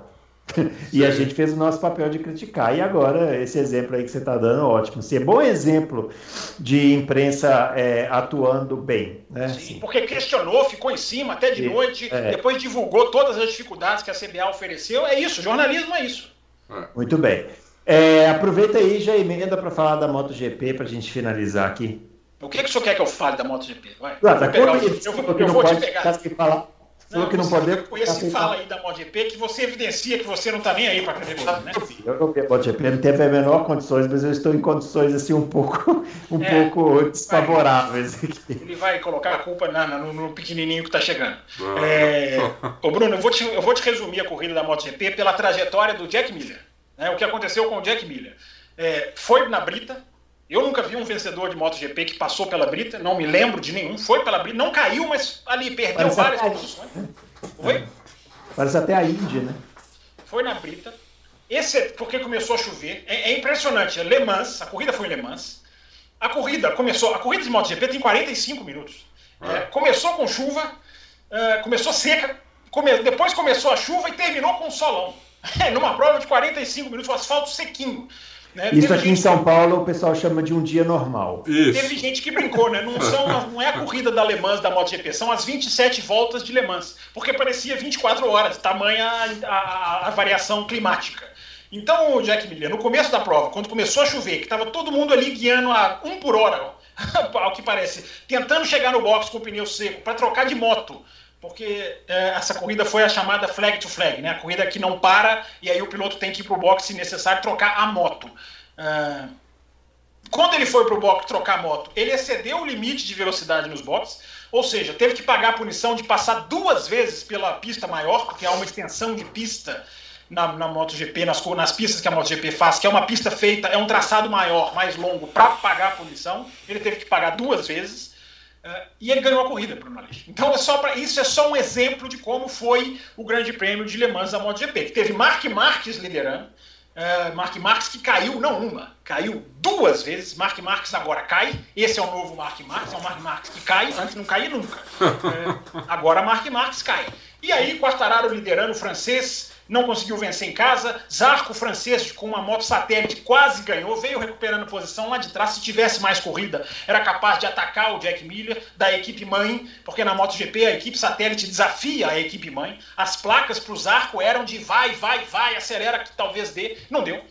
e a gente fez o nosso papel de criticar. E agora, esse exemplo aí que você está dando, ótimo. Sim, é bom exemplo de imprensa é, atuando bem. Né? Sim, Sim, porque questionou, ficou em cima até de noite, é. depois divulgou todas as dificuldades que a CBA ofereceu. É isso, jornalismo é isso. É. Muito bem. É, aproveita aí já emenda para falar da MotoGP para a gente finalizar aqui. O que, que o senhor quer que eu fale da MotoGP? Vai. Ah, tá, eu, eu, eu vou te pegar. Falar não, que não pode. Com esse fala aí da MotoGP que você evidencia que você não está nem aí para a categoria, né? Eu não tenho MotoGP, não teve a menor condições, mas eu estou em condições assim um pouco, um é, pouco desfavoráveis. Vai, ele vai colocar a culpa na, na, no, no, pequenininho que está chegando. É, ô Bruno, eu vou, te, eu vou te resumir a corrida da MotoGP pela trajetória do Jack Miller. Né, o que aconteceu com o Jack Miller. É, foi na Brita, eu nunca vi um vencedor de MotoGP que passou pela Brita, não me lembro de nenhum. Foi pela Brita, não caiu, mas ali perdeu várias posições. Oi? Parece até a Índia, né? Foi na Brita. Esse é porque começou a chover. É, é impressionante. Le Mans, a corrida foi em Le Mans. A corrida começou. A corrida de MotoGP tem 45 minutos. É, começou com chuva, uh, começou seca, come, depois começou a chuva e terminou com solão. Numa prova de 45 minutos, o asfalto sequinho. Né? Isso Teve aqui em São. Paulo o pessoal chama de um dia normal. Isso. Teve gente que brincou, né? Não, são, não é a corrida da Le Mans da MotoGP, são as 27 voltas de Le Mans, porque parecia 24 horas, tamanha a, a, a variação climática. Então, o Jack Miller, no começo da prova, quando começou a chover, que estava todo mundo ali guiando a um por hora, ao que parece, tentando chegar no box com o pneu seco para trocar de moto, porque é, essa corrida foi a chamada flag to flag, né? A corrida que não para e aí o piloto tem que ir para o box se necessário trocar a moto. É, quando ele foi para o box trocar a moto, ele excedeu o limite de velocidade nos boxes, ou seja, teve que pagar a punição de passar duas vezes pela pista maior, porque há uma extensão de pista na, na MotoGP, nas, nas pistas que a MotoGP faz, que é uma pista feita, é um traçado maior, mais longo, para pagar a punição. Ele teve que pagar duas vezes. Uh, e ele ganhou a corrida, Bruno Aleixo. Então é só pra, isso é só um exemplo de como foi o Grande Prêmio de Le Mans da MotoGP, que teve Mark Marques liderando, uh, Mark Marques que caiu, não uma, caiu duas vezes. Mark Marques agora cai. Esse é o novo Mark Marques, é o Mark Marques que cai, antes não caía nunca. Uh, agora Mark Marques cai. E aí, Quartararo liderando o francês, não conseguiu vencer em casa. Zarco francês com uma moto satélite quase ganhou, veio recuperando posição lá de trás. Se tivesse mais corrida, era capaz de atacar o Jack Miller da equipe mãe, porque na MotoGP a equipe satélite desafia a equipe mãe. As placas para o Zarco eram de vai, vai, vai, acelera que talvez dê. Não deu.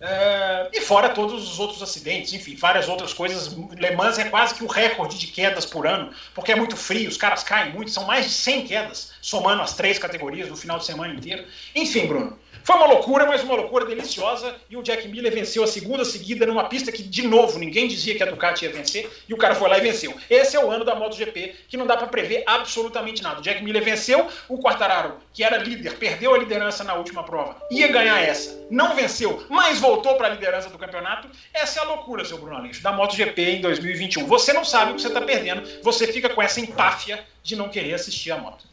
Uh, e fora todos os outros acidentes, enfim, várias outras coisas. Le Mans é quase que o recorde de quedas por ano, porque é muito frio, os caras caem muito, são mais de 100 quedas, somando as três categorias no final de semana inteiro. Enfim, Bruno, foi uma loucura, mas uma loucura deliciosa. E o Jack Miller venceu a segunda seguida numa pista que, de novo, ninguém dizia que a Ducati ia vencer. E o cara foi lá e venceu. Esse é o ano da MotoGP, que não dá para prever absolutamente nada. O Jack Miller venceu, o Quartararo, que era líder, perdeu a liderança na última prova, ia ganhar essa. Não venceu, mas voltou para a liderança do campeonato. Essa é a loucura, seu Bruno Aleixo, da MotoGP em 2021. Você não sabe o que você está perdendo, você fica com essa empáfia de não querer assistir a moto.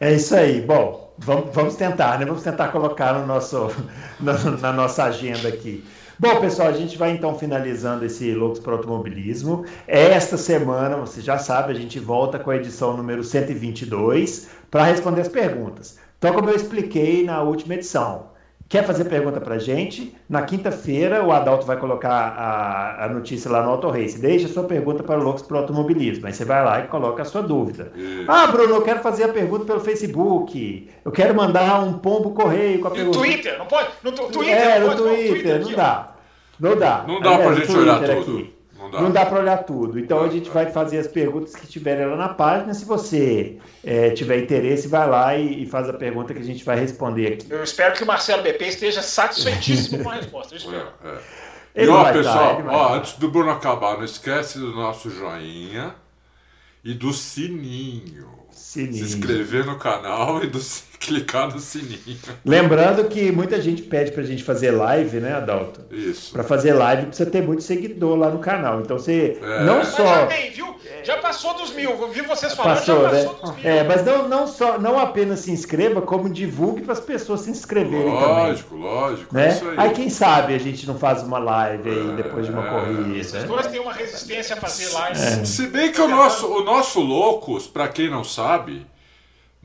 É isso aí. Bom, Vamos, vamos tentar, né? Vamos tentar colocar no nosso, na, na nossa agenda aqui. Bom, pessoal, a gente vai então finalizando esse Loucos para Automobilismo. Esta semana, você já sabe, a gente volta com a edição número 122 para responder as perguntas. Então, como eu expliquei na última edição, Quer fazer pergunta para gente? Na quinta-feira, o Adalto vai colocar a, a notícia lá no Auto Race. Deixa a sua pergunta para o Loucos para o Automobilismo. Aí você vai lá e coloca a sua dúvida. Isso. Ah, Bruno, eu quero fazer a pergunta pelo Facebook. Eu quero mandar um pombo correio com a pergunta. No Twitter, não pode? No Twitter, é, no Twitter, Twitter não dá. Não dá. Não dá para a gente olhar tudo. Aqui. Não dá, não dá para olhar tudo. Então a gente vai fazer as perguntas que tiverem lá na página. Se você é, tiver interesse, vai lá e, e, faz a pergunta que a gente vai responder aqui. Eu espero que o Marcelo BP esteja satisfeitíssimo com a resposta. Eu espero. É, é. E ó, pessoal, ó, antes do Bruno acabar, não esquece do nosso joinha e do sininho. Sininho. Se inscrever no canal e do, clicar no sininho. Lembrando que muita gente pede pra gente fazer live, né, Adalto? Isso. Pra fazer live precisa ter muito seguidor lá no canal. Então você é. não só. Mas já tem, viu? Já passou dos mil. Eu vi vocês falando, passou, já passou né? dos mil. É, mas não, não, só, não apenas se inscreva, como divulgue para as pessoas se inscreverem lógico, também. Lógico, lógico. Né? Aí. aí. quem sabe a gente não faz uma live aí é, depois de uma corrida. Esses né? dois têm uma resistência a fazer live. É. Se bem que o nosso, o nosso Loucos, para quem não sabe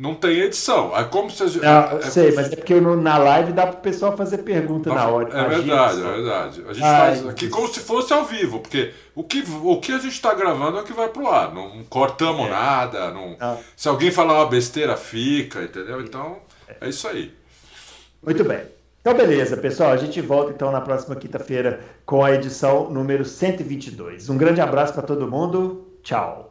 não tem edição. É como se a gente. Não, é, sei, mas é porque na live dá para o pessoal fazer pergunta na, na hora. É verdade, é verdade. A gente Ai, faz aqui como se fosse ao vivo, porque o que, o que a gente está gravando é o que vai pro ar. Não cortamos é. nada. Não, não, Se alguém falar uma besteira, fica, entendeu? Então, é isso aí. Muito bem. Então, beleza, pessoal. A gente volta então na próxima quinta-feira com a edição número 122. Um grande abraço para todo mundo. Tchau.